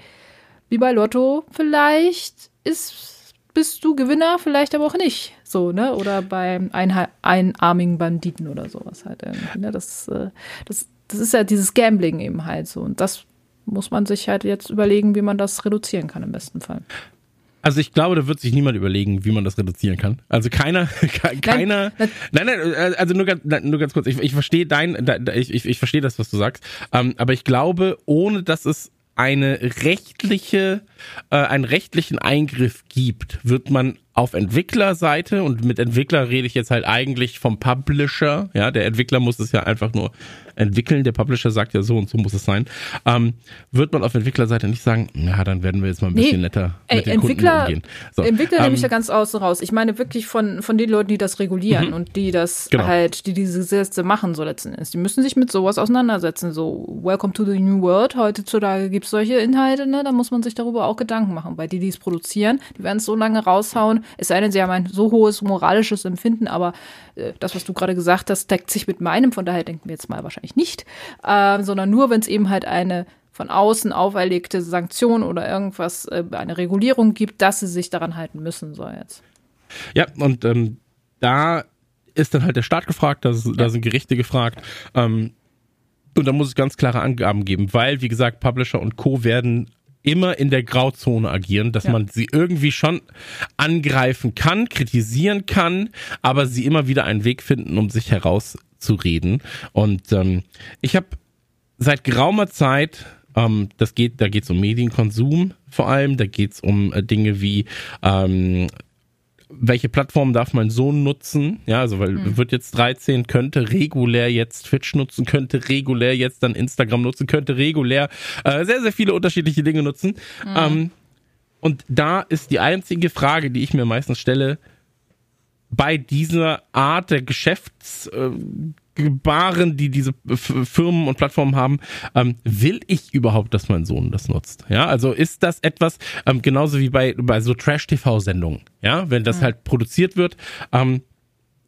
wie bei Lotto vielleicht ist, bist du Gewinner, vielleicht aber auch nicht. So, ne? Oder beim einarmigen Banditen oder sowas halt. Ne? Das, äh, das, das ist ja dieses Gambling eben halt so. Und das muss man sich halt jetzt überlegen, wie man das reduzieren kann im besten Fall. Also ich glaube, da wird sich niemand überlegen, wie man das reduzieren kann. Also keiner, keiner. Nein, nein, nein also nur ganz, nur ganz kurz. Ich, ich verstehe dein, ich, ich, ich verstehe das, was du sagst. Ähm, aber ich glaube, ohne dass es eine rechtliche, äh, einen rechtlichen Eingriff gibt, wird man auf Entwicklerseite und mit Entwickler rede ich jetzt halt eigentlich vom Publisher, ja, der Entwickler muss es ja einfach nur entwickeln, der Publisher sagt ja so und so muss es sein, ähm, wird man auf Entwicklerseite nicht sagen, ja, dann werden wir jetzt mal ein bisschen nee, netter ey, mit den Entwickler, Kunden umgehen. So, Entwickler ähm, nehme ich da ganz außen raus. Ich meine wirklich von, von den Leuten, die das regulieren mhm. und die das genau. halt, die diese Gesetze machen, so letzten Endes. Die müssen sich mit sowas auseinandersetzen. So, Welcome to the New World. Heutzutage gibt es solche Inhalte, ne? Da muss man sich darüber auch Gedanken machen, weil die, die es produzieren, die werden es so lange raushauen, es sei denn, sie haben ein so hohes moralisches Empfinden, aber äh, das, was du gerade gesagt hast, deckt sich mit meinem, von daher denken wir jetzt mal wahrscheinlich nicht, äh, sondern nur, wenn es eben halt eine von außen auferlegte Sanktion oder irgendwas, äh, eine Regulierung gibt, dass sie sich daran halten müssen, so jetzt. Ja, und ähm, da ist dann halt der Staat gefragt, da, ja. da sind Gerichte gefragt. Ähm, und da muss es ganz klare Angaben geben, weil, wie gesagt, Publisher und Co. werden immer in der Grauzone agieren, dass ja. man sie irgendwie schon angreifen kann, kritisieren kann, aber sie immer wieder einen Weg finden, um sich herauszureden. Und ähm, ich habe seit geraumer Zeit ähm, das geht, da geht es um Medienkonsum vor allem, da geht es um äh, Dinge wie ähm, welche Plattform darf mein Sohn nutzen? Ja, also weil mhm. wird jetzt 13, könnte regulär jetzt Twitch nutzen, könnte regulär jetzt dann Instagram nutzen, könnte regulär äh, sehr, sehr viele unterschiedliche Dinge nutzen. Mhm. Ähm, und da ist die einzige Frage, die ich mir meistens stelle, bei dieser Art der Geschäfts, äh, die diese Firmen und Plattformen haben, ähm, will ich überhaupt, dass mein Sohn das nutzt? Ja, also ist das etwas, ähm, genauso wie bei, bei so Trash-TV-Sendungen, ja, wenn das mhm. halt produziert wird, ähm,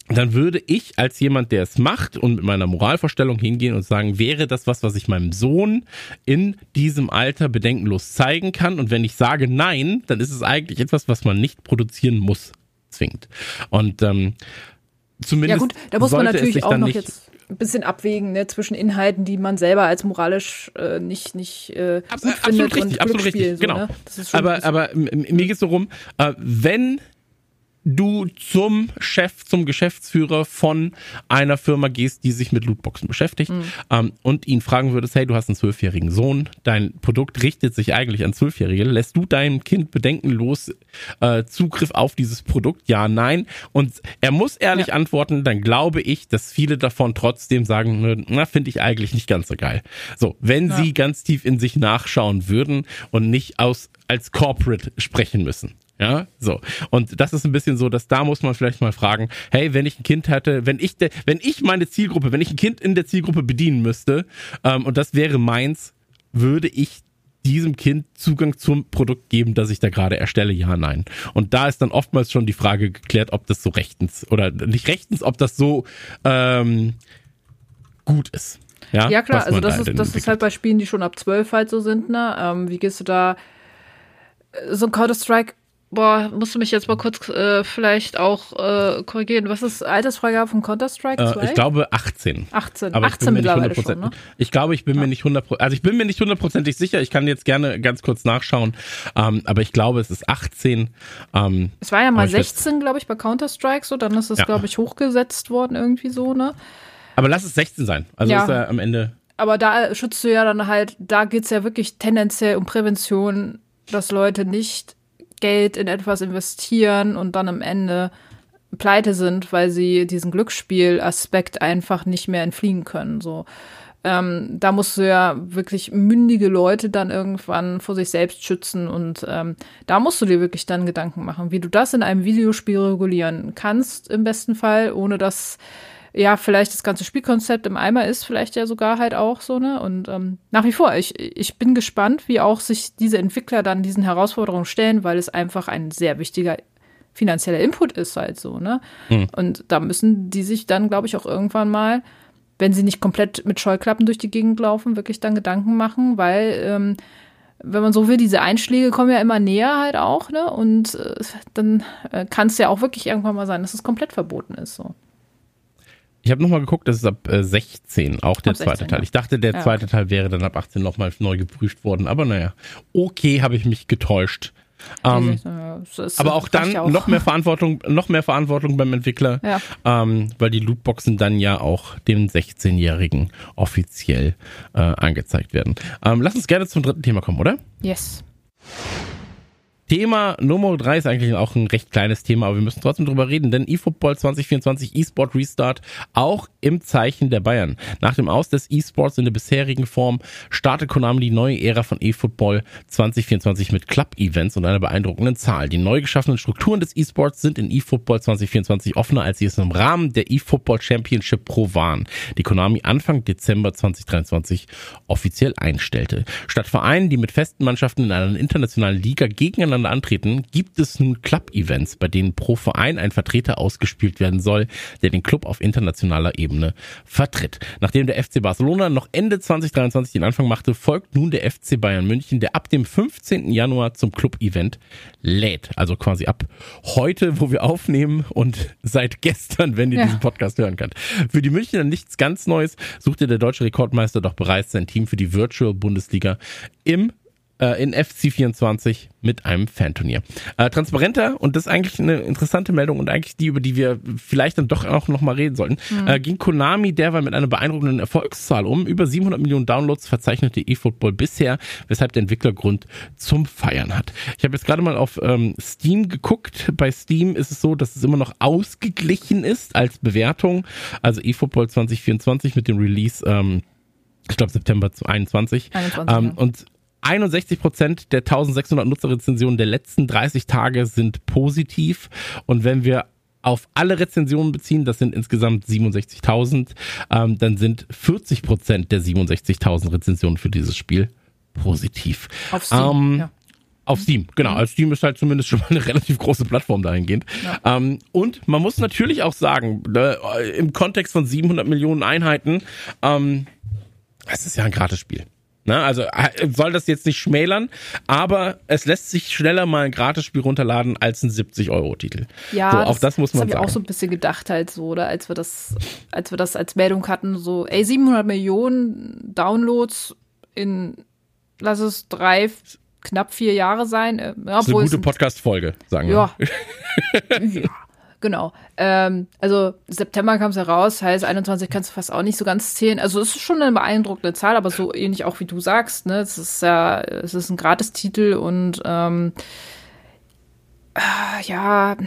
dann würde ich als jemand, der es macht und mit meiner Moralvorstellung hingehen und sagen, wäre das was, was ich meinem Sohn in diesem Alter bedenkenlos zeigen kann? Und wenn ich sage nein, dann ist es eigentlich etwas, was man nicht produzieren muss, zwingt. Und ähm, zumindest. Ja gut, da muss man natürlich auch noch jetzt ein bisschen abwägen ne, zwischen Inhalten, die man selber als moralisch äh, nicht nicht äh, Ab, gut absolut richtig, absolut richtig, so, genau. Ne? aber aber mir geht es darum, äh, wenn du zum Chef, zum Geschäftsführer von einer Firma gehst, die sich mit Lootboxen beschäftigt mhm. ähm, und ihn fragen würdest, hey, du hast einen zwölfjährigen Sohn, dein Produkt richtet sich eigentlich an Zwölfjährige, lässt du deinem Kind bedenkenlos äh, Zugriff auf dieses Produkt? Ja, nein. Und er muss ehrlich ja. antworten, dann glaube ich, dass viele davon trotzdem sagen, na, finde ich eigentlich nicht ganz so geil. So, wenn ja. sie ganz tief in sich nachschauen würden und nicht aus als Corporate sprechen müssen. Ja, so. Und das ist ein bisschen so, dass da muss man vielleicht mal fragen, hey, wenn ich ein Kind hätte, wenn ich, de, wenn ich meine Zielgruppe, wenn ich ein Kind in der Zielgruppe bedienen müsste, ähm, und das wäre meins, würde ich diesem Kind Zugang zum Produkt geben, das ich da gerade erstelle? Ja, nein. Und da ist dann oftmals schon die Frage geklärt, ob das so rechtens oder nicht rechtens, ob das so ähm, gut ist. Ja, ja klar, also das, da ist, das ist halt bei Spielen, die schon ab zwölf halt so sind, ne? Ähm, wie gehst du da so ein Counter-Strike boah, musst du mich jetzt mal kurz äh, vielleicht auch äh, korrigieren. Was ist Altersfreigabe von Counter-Strike 2? Äh, ich glaube 18. 18, aber 18 mittlerweile schon, ne? Ich glaube, ich bin ja. mir nicht 100 also ich bin mir nicht hundertprozentig sicher. Ich kann jetzt gerne ganz kurz nachschauen. Ähm, aber ich glaube, es ist 18. Ähm, es war ja mal 16, glaube ich, bei Counter-Strike so. Dann ist es, ja. glaube ich, hochgesetzt worden irgendwie so, ne? Aber lass es 16 sein. Also ja. ist er am Ende aber da schützt du ja dann halt, da geht es ja wirklich tendenziell um Prävention, dass Leute nicht Geld in etwas investieren und dann am Ende pleite sind, weil sie diesen Glücksspielaspekt einfach nicht mehr entfliehen können. So. Ähm, da musst du ja wirklich mündige Leute dann irgendwann vor sich selbst schützen und ähm, da musst du dir wirklich dann Gedanken machen, wie du das in einem Videospiel regulieren kannst, im besten Fall, ohne dass ja, vielleicht das ganze Spielkonzept im Eimer ist, vielleicht ja sogar halt auch so, ne? Und ähm, nach wie vor, ich, ich bin gespannt, wie auch sich diese Entwickler dann diesen Herausforderungen stellen, weil es einfach ein sehr wichtiger finanzieller Input ist halt so, ne? Mhm. Und da müssen die sich dann, glaube ich, auch irgendwann mal, wenn sie nicht komplett mit Scheuklappen durch die Gegend laufen, wirklich dann Gedanken machen, weil ähm, wenn man so will, diese Einschläge kommen ja immer näher halt auch, ne? Und äh, dann äh, kann es ja auch wirklich irgendwann mal sein, dass es komplett verboten ist. So. Ich habe nochmal geguckt, das ist ab äh, 16, auch der ab zweite 16, Teil. Ja. Ich dachte, der ja, zweite okay. Teil wäre dann ab 18 nochmal neu geprüft worden. Aber naja, okay, habe ich mich getäuscht. Ähm, aber auch dann auch. noch mehr Verantwortung, noch mehr Verantwortung beim Entwickler, ja. ähm, weil die Lootboxen dann ja auch dem 16-Jährigen offiziell äh, angezeigt werden. Ähm, lass uns gerne zum dritten Thema kommen, oder? Yes. Thema Nummer drei ist eigentlich auch ein recht kleines Thema, aber wir müssen trotzdem drüber reden, denn eFootball 2024 eSport Restart auch im Zeichen der Bayern. Nach dem Aus des eSports in der bisherigen Form startet Konami die neue Ära von eFootball 2024 mit Club-Events und einer beeindruckenden Zahl. Die neu geschaffenen Strukturen des eSports sind in eFootball 2024 offener, als sie es im Rahmen der eFootball Championship Pro waren, die Konami Anfang Dezember 2023 offiziell einstellte. Statt Vereinen, die mit festen Mannschaften in einer internationalen Liga gegeneinander gegeneinander antreten, gibt es nun Club-Events, bei denen pro Verein ein Vertreter ausgespielt werden soll, der den Club auf internationaler Ebene vertritt. Nachdem der FC Barcelona noch Ende 2023 den Anfang machte, folgt nun der FC Bayern München, der ab dem 15. Januar zum Club-Event lädt. Also quasi ab heute, wo wir aufnehmen und seit gestern, wenn ihr ja. diesen Podcast hören könnt. Für die Münchner nichts ganz Neues, suchte der deutsche Rekordmeister doch bereits sein Team für die Virtual Bundesliga im äh, in FC24 mit einem Fanturnier. Äh, transparenter, und das ist eigentlich eine interessante Meldung und eigentlich die, über die wir vielleicht dann doch auch nochmal reden sollten, mhm. äh, ging Konami derweil mit einer beeindruckenden Erfolgszahl um. Über 700 Millionen Downloads verzeichnete eFootball bisher, weshalb der Entwickler Grund zum Feiern hat. Ich habe jetzt gerade mal auf ähm, Steam geguckt. Bei Steam ist es so, dass es immer noch ausgeglichen ist als Bewertung. Also eFootball 2024 mit dem Release ähm, ich glaube September 21. 21 ähm, ja. Und 61 Prozent der 1600 Nutzerrezensionen der letzten 30 Tage sind positiv. Und wenn wir auf alle Rezensionen beziehen, das sind insgesamt 67.000, ähm, dann sind 40 Prozent der 67.000 Rezensionen für dieses Spiel positiv. Auf Steam, ähm, ja. Auf Steam, genau. Mhm. Also Steam ist halt zumindest schon mal eine relativ große Plattform dahingehend. Ja. Ähm, und man muss natürlich auch sagen, äh, im Kontext von 700 Millionen Einheiten, ähm, es ist ja ein Gratisspiel. Ne? Also soll das jetzt nicht schmälern, aber es lässt sich schneller mal ein Gratisspiel runterladen als ein 70-Euro-Titel. Ja, so, auch das, das muss man das sagen. Das habe ich auch so ein bisschen gedacht halt so, oder als wir das, als wir das als Meldung hatten, so, ey, 700 Millionen Downloads in, lass es drei, knapp vier Jahre sein. Äh, das ist eine gute Podcast-Folge, sagen wir. Ja. ja. Genau. Ähm, also September kam es heraus, heißt 21 kannst du fast auch nicht so ganz zählen. Also es ist schon eine beeindruckende Zahl, aber so ähnlich auch wie du sagst, ne? Es ist ja, es ist ein Gratistitel und ähm, äh, ja.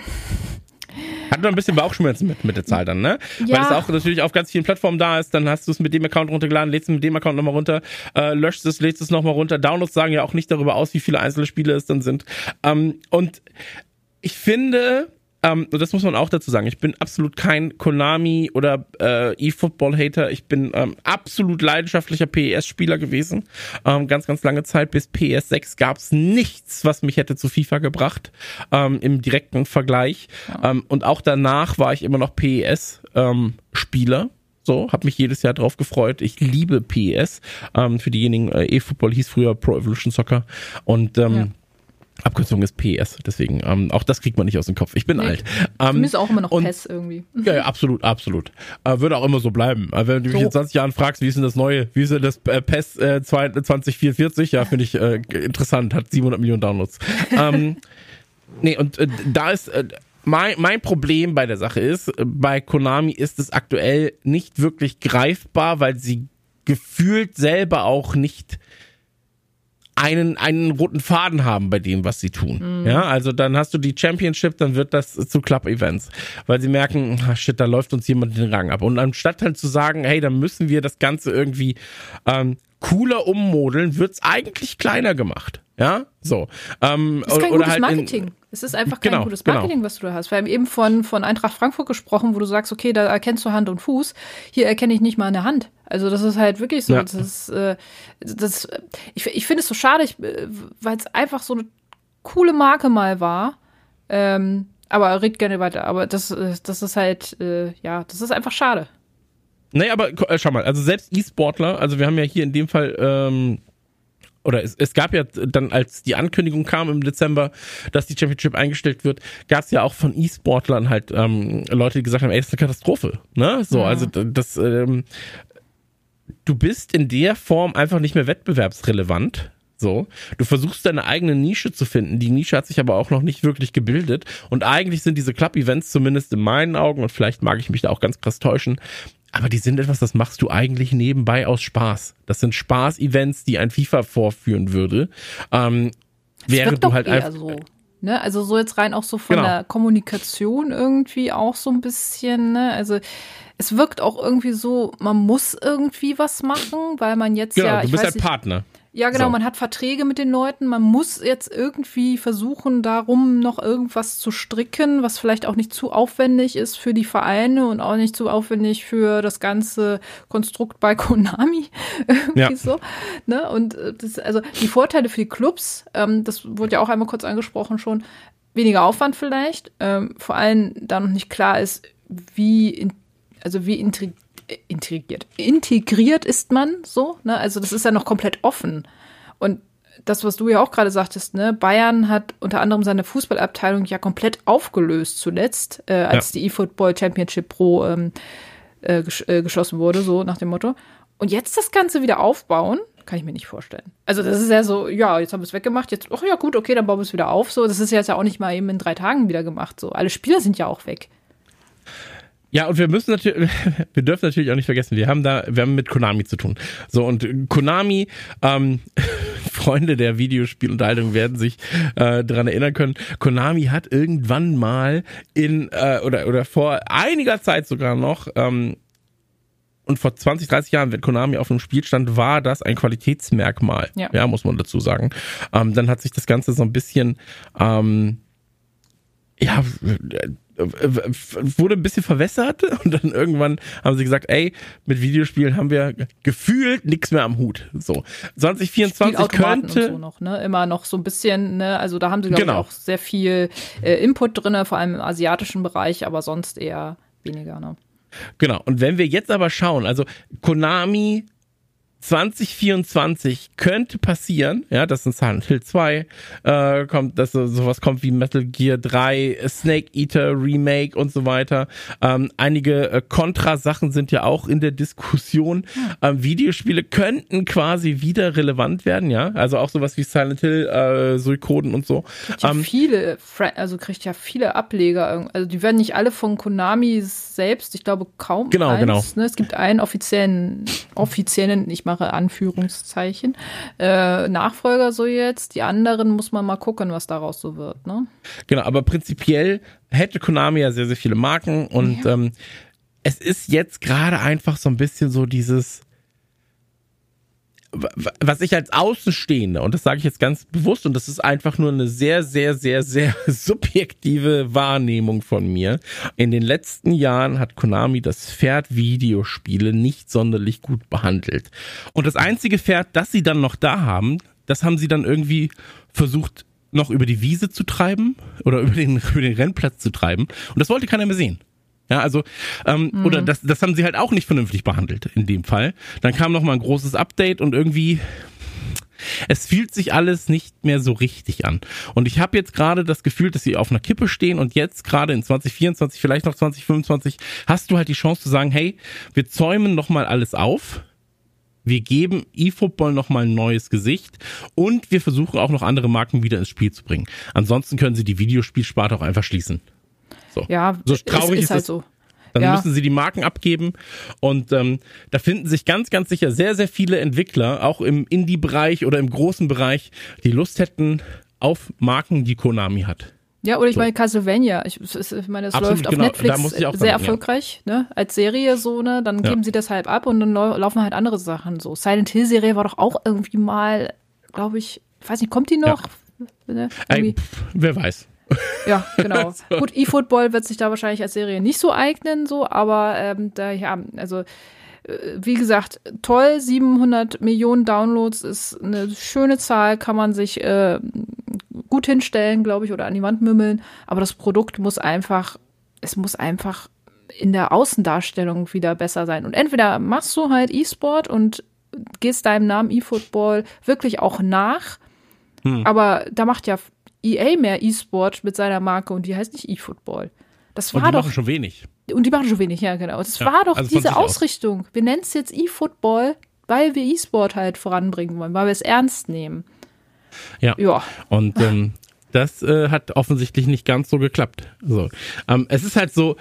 Hat man ein bisschen Bauchschmerzen mit, mit der Zahl dann, ne? Ja. Weil es auch natürlich auf ganz vielen Plattformen da ist, dann hast du es mit dem Account runtergeladen, lädst es mit dem Account nochmal runter, äh, löscht es, lädst es nochmal runter. Downloads sagen ja auch nicht darüber aus, wie viele einzelne Spiele es dann sind. Ähm, und ich finde, ähm, das muss man auch dazu sagen. Ich bin absolut kein Konami oder äh, eFootball-Hater. Ich bin ähm, absolut leidenschaftlicher PES-Spieler gewesen. Ähm, ganz, ganz lange Zeit. Bis PS6 gab es nichts, was mich hätte zu FIFA gebracht ähm, im direkten Vergleich. Ja. Ähm, und auch danach war ich immer noch PES-Spieler. Ähm, so, habe mich jedes Jahr drauf gefreut. Ich liebe PES. Ähm, für diejenigen, äh, eFootball hieß früher Pro Evolution Soccer. Und ähm, ja Abkürzung ist PS, deswegen ähm, auch das kriegt man nicht aus dem Kopf. Ich bin nee, alt. Ähm, ist auch immer noch und, PES irgendwie. Ja, ja, absolut, absolut. Äh, würde auch immer so bleiben. Äh, wenn du mich so. in 20 Jahren fragst, wie ist denn das neue, wie ist denn das äh, PES äh, 2044, ja, finde ich äh, interessant, hat 700 Millionen Downloads. ähm, nee, und äh, da ist äh, mein, mein Problem bei der Sache ist, bei Konami ist es aktuell nicht wirklich greifbar, weil sie gefühlt selber auch nicht einen, einen roten Faden haben bei dem, was sie tun. Mhm. Ja, also dann hast du die Championship, dann wird das zu Club-Events, weil sie merken, ach shit, da läuft uns jemand den Rang ab. Und anstatt halt zu sagen, hey, dann müssen wir das Ganze irgendwie ähm, cooler ummodeln, wird's eigentlich kleiner gemacht. Ja, so. Ähm, das ist kein oder gutes halt Marketing. Es ist einfach kein genau, gutes Marketing, genau. was du da hast. Wir haben eben von, von Eintracht Frankfurt gesprochen, wo du sagst, okay, da erkennst du Hand und Fuß. Hier erkenne ich nicht mal eine Hand. Also das ist halt wirklich so. Ja. Das ist, äh, das, ich ich finde es so schade, äh, weil es einfach so eine coole Marke mal war. Ähm, aber red gerne weiter. Aber das, äh, das ist halt, äh, ja, das ist einfach schade. Nee, aber äh, schau mal, also selbst E-Sportler, also wir haben ja hier in dem Fall ähm, oder es, es gab ja dann, als die Ankündigung kam im Dezember, dass die Championship eingestellt wird, gab es ja auch von E-Sportlern halt ähm, Leute, die gesagt haben, ey, das ist eine Katastrophe. Ne? So, ja. also das, ähm, du bist in der Form einfach nicht mehr wettbewerbsrelevant. So, du versuchst deine eigene Nische zu finden. Die Nische hat sich aber auch noch nicht wirklich gebildet. Und eigentlich sind diese Club-Events zumindest in meinen Augen, und vielleicht mag ich mich da auch ganz krass täuschen, aber die sind etwas, das machst du eigentlich nebenbei aus Spaß. Das sind Spaß-Events, die ein FIFA vorführen würde. Ähm, wäre du halt einfach. So. Ne? Also so jetzt rein auch so von genau. der Kommunikation irgendwie auch so ein bisschen, ne? Also es wirkt auch irgendwie so, man muss irgendwie was machen, weil man jetzt genau, ja. Du bist halt Partner. Ja, genau, so. man hat Verträge mit den Leuten, man muss jetzt irgendwie versuchen, darum noch irgendwas zu stricken, was vielleicht auch nicht zu aufwendig ist für die Vereine und auch nicht zu aufwendig für das ganze Konstrukt bei Konami. irgendwie ja. so. Ne? Und äh, das, also die Vorteile für die Clubs, ähm, das wurde ja auch einmal kurz angesprochen schon, weniger Aufwand vielleicht, ähm, vor allem da noch nicht klar ist, wie, in, also wie integriert integriert. Integriert ist man so, ne? Also das ist ja noch komplett offen. Und das, was du ja auch gerade sagtest, ne, Bayern hat unter anderem seine Fußballabteilung ja komplett aufgelöst zuletzt, äh, als ja. die eFootball Championship Pro ähm, äh, gesch äh, geschlossen wurde, so nach dem Motto. Und jetzt das Ganze wieder aufbauen, kann ich mir nicht vorstellen. Also das ist ja so, ja, jetzt haben wir es weggemacht, jetzt, ach ja gut, okay, dann bauen wir es wieder auf. So, das ist jetzt ja auch nicht mal eben in drei Tagen wieder gemacht. So, alle Spieler sind ja auch weg. Ja, und wir müssen natürlich, wir dürfen natürlich auch nicht vergessen, wir haben da, wir haben mit Konami zu tun. So, und Konami, ähm, Freunde der Videospielunterhaltung werden sich äh, daran erinnern können, Konami hat irgendwann mal in, äh, oder, oder vor einiger Zeit sogar noch, ähm, und vor 20, 30 Jahren, wenn Konami auf einem Spiel stand, war das ein Qualitätsmerkmal. Ja, ja muss man dazu sagen. Ähm, dann hat sich das Ganze so ein bisschen, ähm, ja, wurde ein bisschen verwässert und dann irgendwann haben sie gesagt, ey, mit Videospielen haben wir gefühlt nichts mehr am Hut. So 2024 könnte und so noch, ne? immer noch so ein bisschen, ne? also da haben sie glaube genau. ich auch sehr viel äh, Input drinne, vor allem im asiatischen Bereich, aber sonst eher weniger. Ne? Genau. Und wenn wir jetzt aber schauen, also Konami 2024 könnte passieren, ja, dass ein Silent Hill 2 äh, kommt, dass so, sowas kommt wie Metal Gear 3, Snake Eater Remake und so weiter. Ähm, einige äh, sind ja auch in der Diskussion. Ähm, Videospiele könnten quasi wieder relevant werden, ja, also auch sowas wie Silent Hill, äh, Suikoden und so. Ja ähm, viele, also kriegt ja viele Ableger, also die werden nicht alle von Konami selbst, ich glaube kaum genau, eins. Genau. Ne? Es gibt einen offiziellen, offiziellen, ich mache Anführungszeichen, äh, Nachfolger so jetzt. Die anderen muss man mal gucken, was daraus so wird. Ne? Genau, aber prinzipiell hätte Konami ja sehr, sehr viele Marken und ja. ähm, es ist jetzt gerade einfach so ein bisschen so dieses was ich als Außenstehender, und das sage ich jetzt ganz bewusst, und das ist einfach nur eine sehr, sehr, sehr, sehr subjektive Wahrnehmung von mir. In den letzten Jahren hat Konami das Pferd Videospiele nicht sonderlich gut behandelt. Und das einzige Pferd, das sie dann noch da haben, das haben sie dann irgendwie versucht, noch über die Wiese zu treiben oder über den, über den Rennplatz zu treiben. Und das wollte keiner mehr sehen. Ja, also, ähm, mhm. oder das, das haben sie halt auch nicht vernünftig behandelt in dem Fall. Dann kam noch mal ein großes Update und irgendwie Es fühlt sich alles nicht mehr so richtig an. Und ich habe jetzt gerade das Gefühl, dass sie auf einer Kippe stehen und jetzt gerade in 2024, vielleicht noch 2025, hast du halt die Chance zu sagen, hey, wir zäumen nochmal alles auf. Wir geben eFootball nochmal ein neues Gesicht und wir versuchen auch noch andere Marken wieder ins Spiel zu bringen. Ansonsten können sie die Videospielsparte auch einfach schließen. So, ja, so traurig ist, ist, halt es. so. Dann Ja. müssen sie die Marken abgeben und ähm, da finden sich ganz, ganz sicher sehr, sehr viele Entwickler, auch im Indie-Bereich oder im großen Bereich, die Lust hätten auf Marken, die Konami hat. Ja, oder ich So. meine Castlevania. Ich, ich meine, es Absolut, läuft auf genau. Netflix Da muss ich auch sehr sagen, ja. erfolgreich, ne? Als Serie so, ne? Dann Ja. geben sie das halt ab und dann lau laufen halt andere Sachen so. Silent Hill Serie war doch auch irgendwie mal, glaube ich, ich weiß nicht, kommt die noch? Ne? Irgendwie- pff, wer weiß. Ja, genau. Gut, eFootball wird sich da wahrscheinlich als Serie nicht so eignen, so, aber ähm, da, ja, also äh, wie gesagt, toll, 700 Millionen Downloads ist eine schöne Zahl, kann man sich äh, gut hinstellen, glaube ich, oder an die Wand mümmeln, aber das Produkt muss einfach, es muss einfach in der Außendarstellung wieder besser sein. Und entweder machst du halt E-Sport und gehst deinem Namen eFootball wirklich auch nach, aber da macht ja EA mehr E-Sport mit seiner Marke und die heißt nicht eFootball. Das Und war die doch machen schon wenig. und die machen schon wenig, ja, genau. Das Ja, war doch also diese sich aus. Ausrichtung. Wir nennen es jetzt E-Football, weil wir E-Sport halt voranbringen wollen, weil wir es ernst nehmen. Ja. Ja. Und ähm, das äh, hat offensichtlich nicht ganz so geklappt. So, ähm, es ist halt so,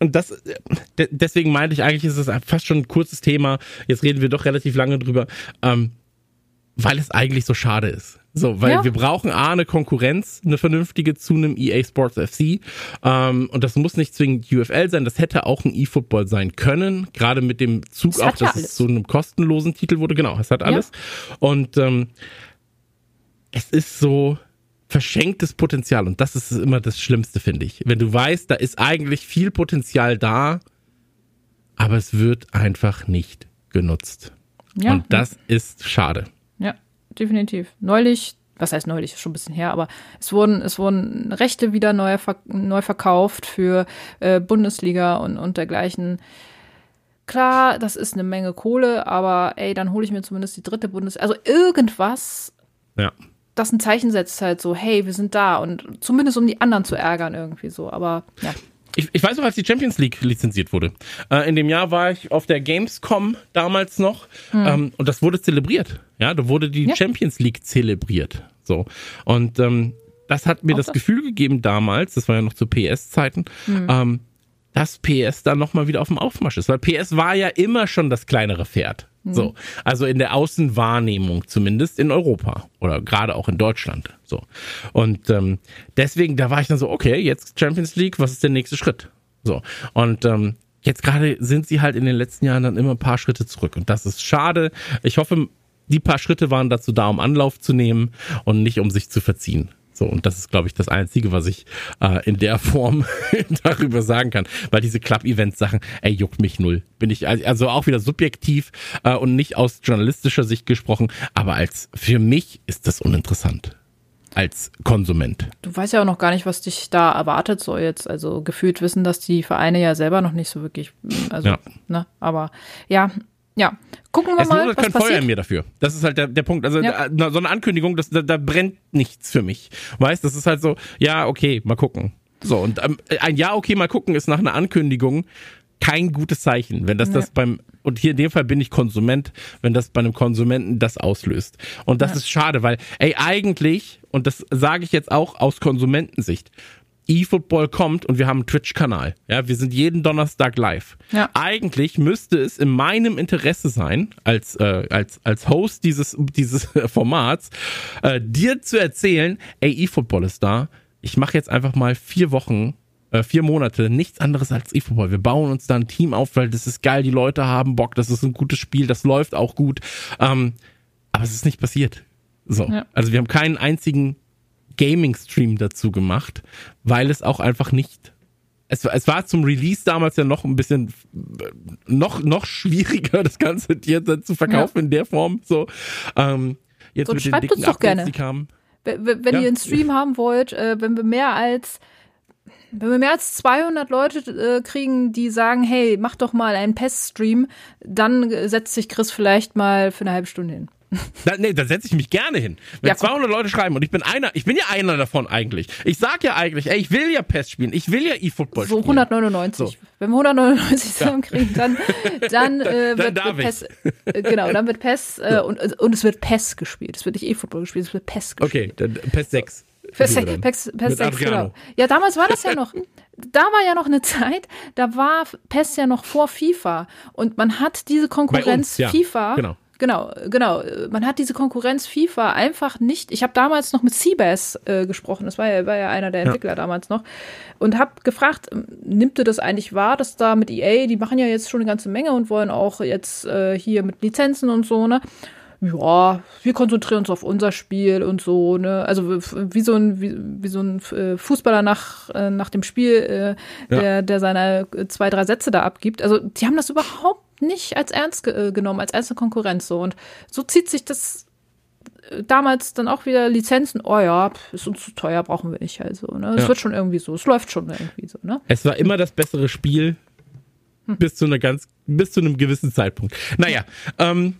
und das, äh, de deswegen meinte ich eigentlich, ist es fast schon ein kurzes Thema. Jetzt reden wir doch relativ lange drüber, ähm, weil es eigentlich so schade ist. So, weil Ja. wir brauchen A, eine Konkurrenz, eine vernünftige zu einem EA Sports FC. Ähm, und das muss nicht zwingend UFL sein, das hätte auch ein E-Football sein können. Gerade mit dem Zug Es auch, ja dass alles. es zu einem kostenlosen Titel wurde. Genau, es hat alles. Und ähm, es ist so verschenktes Potenzial und das ist immer das Schlimmste, finde ich. Wenn du weißt, da ist eigentlich viel Potenzial da, aber es wird einfach nicht genutzt. Ja. Und das ist schade. Definitiv. Neulich, was heißt neulich, ist schon ein bisschen her, aber es wurden, es wurden Rechte wieder neu, neu verkauft für äh, Bundesliga und, und dergleichen. Klar, das ist eine Menge Kohle, aber ey, dann hole ich mir zumindest die dritte Bundes... Also irgendwas, Ja. das ein Zeichen setzt halt so, hey, wir sind da und zumindest um die anderen zu ärgern irgendwie so, aber ja. Ich, ich weiß noch, als die Champions League lizenziert wurde. Äh, in dem Jahr war ich auf der Gamescom damals noch ähm, und das wurde zelebriert. Ja, da wurde die Hm. Ja. Champions League zelebriert. So. Und ähm, das hat mir das, das. Gefühl gegeben damals, das war ja noch zu PS-Zeiten, Hm. ähm, dass PS dann nochmal wieder auf dem Aufmarsch ist. Weil PS war ja immer schon das kleinere Pferd. Hm. So. Also in der Außenwahrnehmung, zumindest in Europa oder gerade auch in Deutschland. So. Und ähm, deswegen, da war ich dann so, okay, jetzt Champions League, was ist der nächste Schritt? So. Und ähm, jetzt gerade sind sie halt in den letzten Jahren dann immer ein paar Schritte zurück. Und das ist schade. Ich hoffe, die paar Schritte waren dazu da, um Anlauf zu nehmen und nicht um sich zu verziehen. So, und das ist, glaube ich, das Einzige, was ich äh, in der Form darüber sagen kann. Weil diese Club-Event-Sachen, ey, juckt mich null. Bin ich also auch wieder subjektiv äh, und nicht aus journalistischer Sicht gesprochen, aber als für mich ist das uninteressant. Als Konsument. Du weißt ja auch noch gar nicht, was dich da erwartet so jetzt. Also gefühlt wissen das die Vereine ja selber noch nicht so wirklich. Also, Ja. ne, aber ja, ja. Gucken wir Es mal, was kein Feuer passiert. in mir dafür. Das ist halt der, der Punkt. Also Ja. da, so eine Ankündigung, das, da, da brennt nichts für mich. Weißt, das ist halt so, ja, okay, mal gucken. So, und ähm, ein Ja, okay, mal gucken ist nach einer Ankündigung kein gutes Zeichen. Wenn das das beim, und hier in dem Fall bin ich Konsument, wenn das bei einem Konsumenten das auslöst. Und das ist schade, weil, ey, eigentlich, und das sage ich jetzt auch aus Konsumentensicht, eFootball kommt und wir haben einen Twitch-Kanal. Ja, wir sind jeden Donnerstag live. Ja. Eigentlich müsste es in meinem Interesse sein, als, äh, als, als Host dieses, dieses Formats, äh, dir zu erzählen, ey, eFootball ist da. Ich mache jetzt einfach mal vier Wochen, äh, vier Monate nichts anderes als eFootball. Wir bauen uns da ein Team auf, weil das ist geil, die Leute haben Bock, das ist ein gutes Spiel, das läuft auch gut. Ähm, aber es ist nicht passiert. So. Ja. Also wir haben keinen einzigen Gaming-Stream dazu gemacht, weil es auch einfach nicht. Es, war- es war zum Release damals ja noch ein bisschen noch, noch schwieriger, das Ganze jetzt dann zu verkaufen in der Form. So, ähm, jetzt So, mit den schreibt dicken uns doch Updates, gerne. kamen. W- w- Wenn Ja. ihr einen Stream haben wollt, äh, wenn wir mehr als wenn wir mehr als 200 Leute äh, kriegen, die sagen, hey, mach doch mal einen PES-Stream, dann setzt sich Chris vielleicht mal für eine halbe Stunde hin. Da, nee, da setze ich mich gerne hin. Wenn ja, 200 Leute schreiben und ich bin einer, ich bin ja einer davon eigentlich. Ich sag ja eigentlich, ey, ich will ja PES spielen, ich will ja eFootball spielen. So 199. So. Wenn wir 199 zusammenkriegen, ja. dann, dann, äh, wird, dann wird PES, äh, genau, dann wird PES, äh, und, und es wird PES gespielt. Es wird nicht eFootball gespielt, es wird PES gespielt. Okay, dann PES 6. PES, PES, PES 6, genau. Ja, damals war das ja noch, da war ja noch eine Zeit, da war PES ja noch vor FIFA und man hat diese Konkurrenz uns, ja, FIFA genau Genau, genau. Man hat diese Konkurrenz FIFA einfach nicht. Ich habe damals noch mit Seabass äh, gesprochen, das war ja, war ja einer der Entwickler ja. damals noch, und habe gefragt, ähm, nimmt ihr das eigentlich wahr, dass da mit EA, die machen ja jetzt schon eine ganze Menge und wollen auch jetzt äh, hier mit Lizenzen und so, ne? Ja, wir konzentrieren uns auf unser Spiel und so, ne? Also wie so ein, wie, wie so ein äh, Fußballer nach, äh, nach dem Spiel, äh, der, ja. der seine zwei, drei Sätze da abgibt. Also die haben das überhaupt nicht als ernst ge äh, genommen, als ernste Konkurrenz so. Und so zieht sich das äh, damals dann auch wieder Lizenzen, oh ja, ist uns zu teuer, brauchen wir nicht. Also, ne? Es ja. wird schon irgendwie so, es läuft schon irgendwie so, ne? Es war immer das bessere Spiel hm. bis zu einer ganz, bis zu einem gewissen Zeitpunkt. Naja, ähm,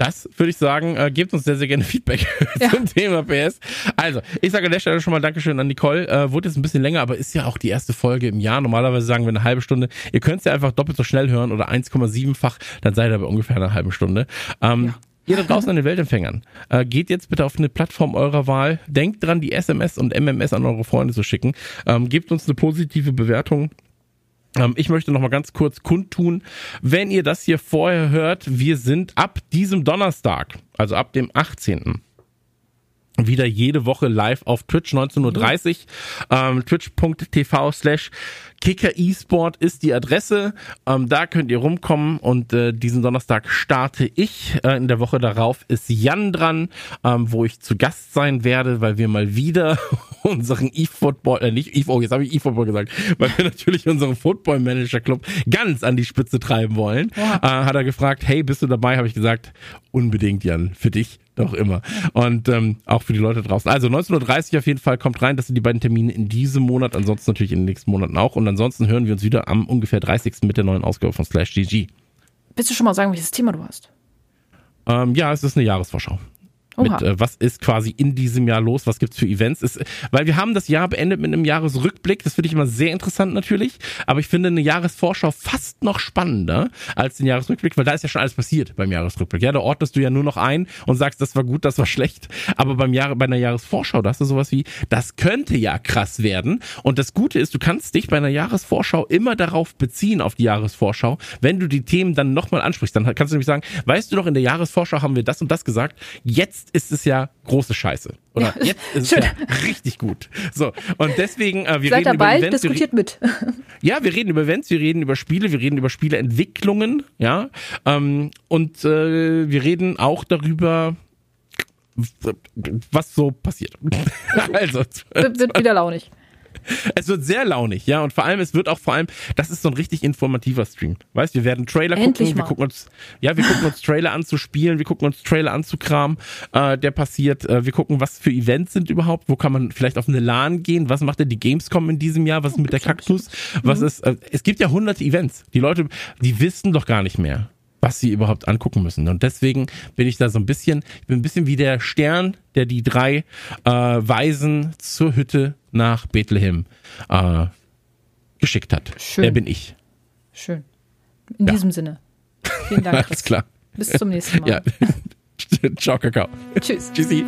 das würde ich sagen, äh, gebt uns sehr, sehr gerne Feedback ja. zum Thema PS. Also, ich sage an der Stelle schon mal Dankeschön an Nicole. Äh, wurde jetzt ein bisschen länger, aber ist ja auch die erste Folge im Jahr. Normalerweise sagen wir eine halbe Stunde. Ihr könnt es ja einfach doppelt so schnell hören oder 1,7-fach, dann seid ihr bei ungefähr einer halben Stunde. Ähm, ja. Ihr da draußen an den Weltempfängern, äh, geht jetzt bitte auf eine Plattform eurer Wahl. Denkt dran, die SMS und MMS an eure Freunde zu schicken. Ähm, gebt uns eine positive Bewertung ich möchte noch mal ganz kurz kundtun, wenn ihr das hier vorher hört, wir sind ab diesem Donnerstag, also ab dem 18 wieder jede Woche live auf Twitch 19.30 Uhr. Ähm, Twitch.tv slash Kicker eSport ist die Adresse. Ähm, da könnt ihr rumkommen und äh, diesen Donnerstag starte ich. Äh, in der Woche darauf ist Jan dran, ähm, wo ich zu Gast sein werde, weil wir mal wieder unseren eFootball, äh, nicht eFootball, oh, jetzt habe ich eFootball gesagt, weil wir natürlich unseren Football Manager Club ganz an die Spitze treiben wollen. Ja. Äh, hat er gefragt, hey, bist du dabei? Habe ich gesagt, unbedingt Jan, für dich doch immer. Und ähm, auch für die Leute draußen. Also 19.30 Uhr auf jeden Fall kommt rein. Das sind die beiden Termine in diesem Monat, ansonsten natürlich in den nächsten Monaten auch. Und ansonsten hören wir uns wieder am ungefähr 30. mit der neuen Ausgabe von Slash GG. Willst du schon mal sagen, welches Thema du hast? Ähm, ja, es ist eine Jahresvorschau mit äh, was ist quasi in diesem Jahr los, was gibt's für Events. Ist, weil wir haben das Jahr beendet mit einem Jahresrückblick, das finde ich immer sehr interessant natürlich, aber ich finde eine Jahresvorschau fast noch spannender als den Jahresrückblick, weil da ist ja schon alles passiert beim Jahresrückblick. Ja, da ordnest du ja nur noch ein und sagst, das war gut, das war schlecht, aber beim Jahr, bei einer Jahresvorschau, da hast du sowas wie, das könnte ja krass werden. Und das Gute ist, du kannst dich bei einer Jahresvorschau immer darauf beziehen, auf die Jahresvorschau, wenn du die Themen dann nochmal ansprichst, dann kannst du nämlich sagen, weißt du doch, in der Jahresvorschau haben wir das und das gesagt, jetzt ist es ja große Scheiße. Oder ja, jetzt ist schön. es ja richtig gut. So, und deswegen, äh, wir Seid reden dabei, über Events. diskutiert mit. Ja, wir reden über Events, wir reden über Spiele, wir reden über Spieleentwicklungen, ja. Ähm, und äh, wir reden auch darüber, was so passiert. also, wird, wird wieder launig. Es wird sehr launig, ja, und vor allem, es wird auch vor allem, das ist so ein richtig informativer Stream. Weißt, wir werden Trailer Endlich gucken, mal. wir gucken uns, ja, wir gucken uns Trailer an zu spielen, wir gucken uns Trailer an zu Kram, äh, der passiert, äh, wir gucken, was für Events sind überhaupt, wo kann man vielleicht auf eine LAN gehen, was macht denn die Gamescom in diesem Jahr, was ist mit der Kaktus, was mhm. ist, äh, es gibt ja hunderte Events. Die Leute, die wissen doch gar nicht mehr was sie überhaupt angucken müssen. Und deswegen bin ich da so ein bisschen, ich bin ein bisschen wie der Stern, der die drei äh, Weisen zur Hütte nach Bethlehem äh, geschickt hat. Schön. Der bin ich. Schön. In ja. diesem Sinne. Vielen Dank. Alles klar. Bis zum nächsten Mal. Ja. Ciao, Kakao. Tschüss. Tschüssi.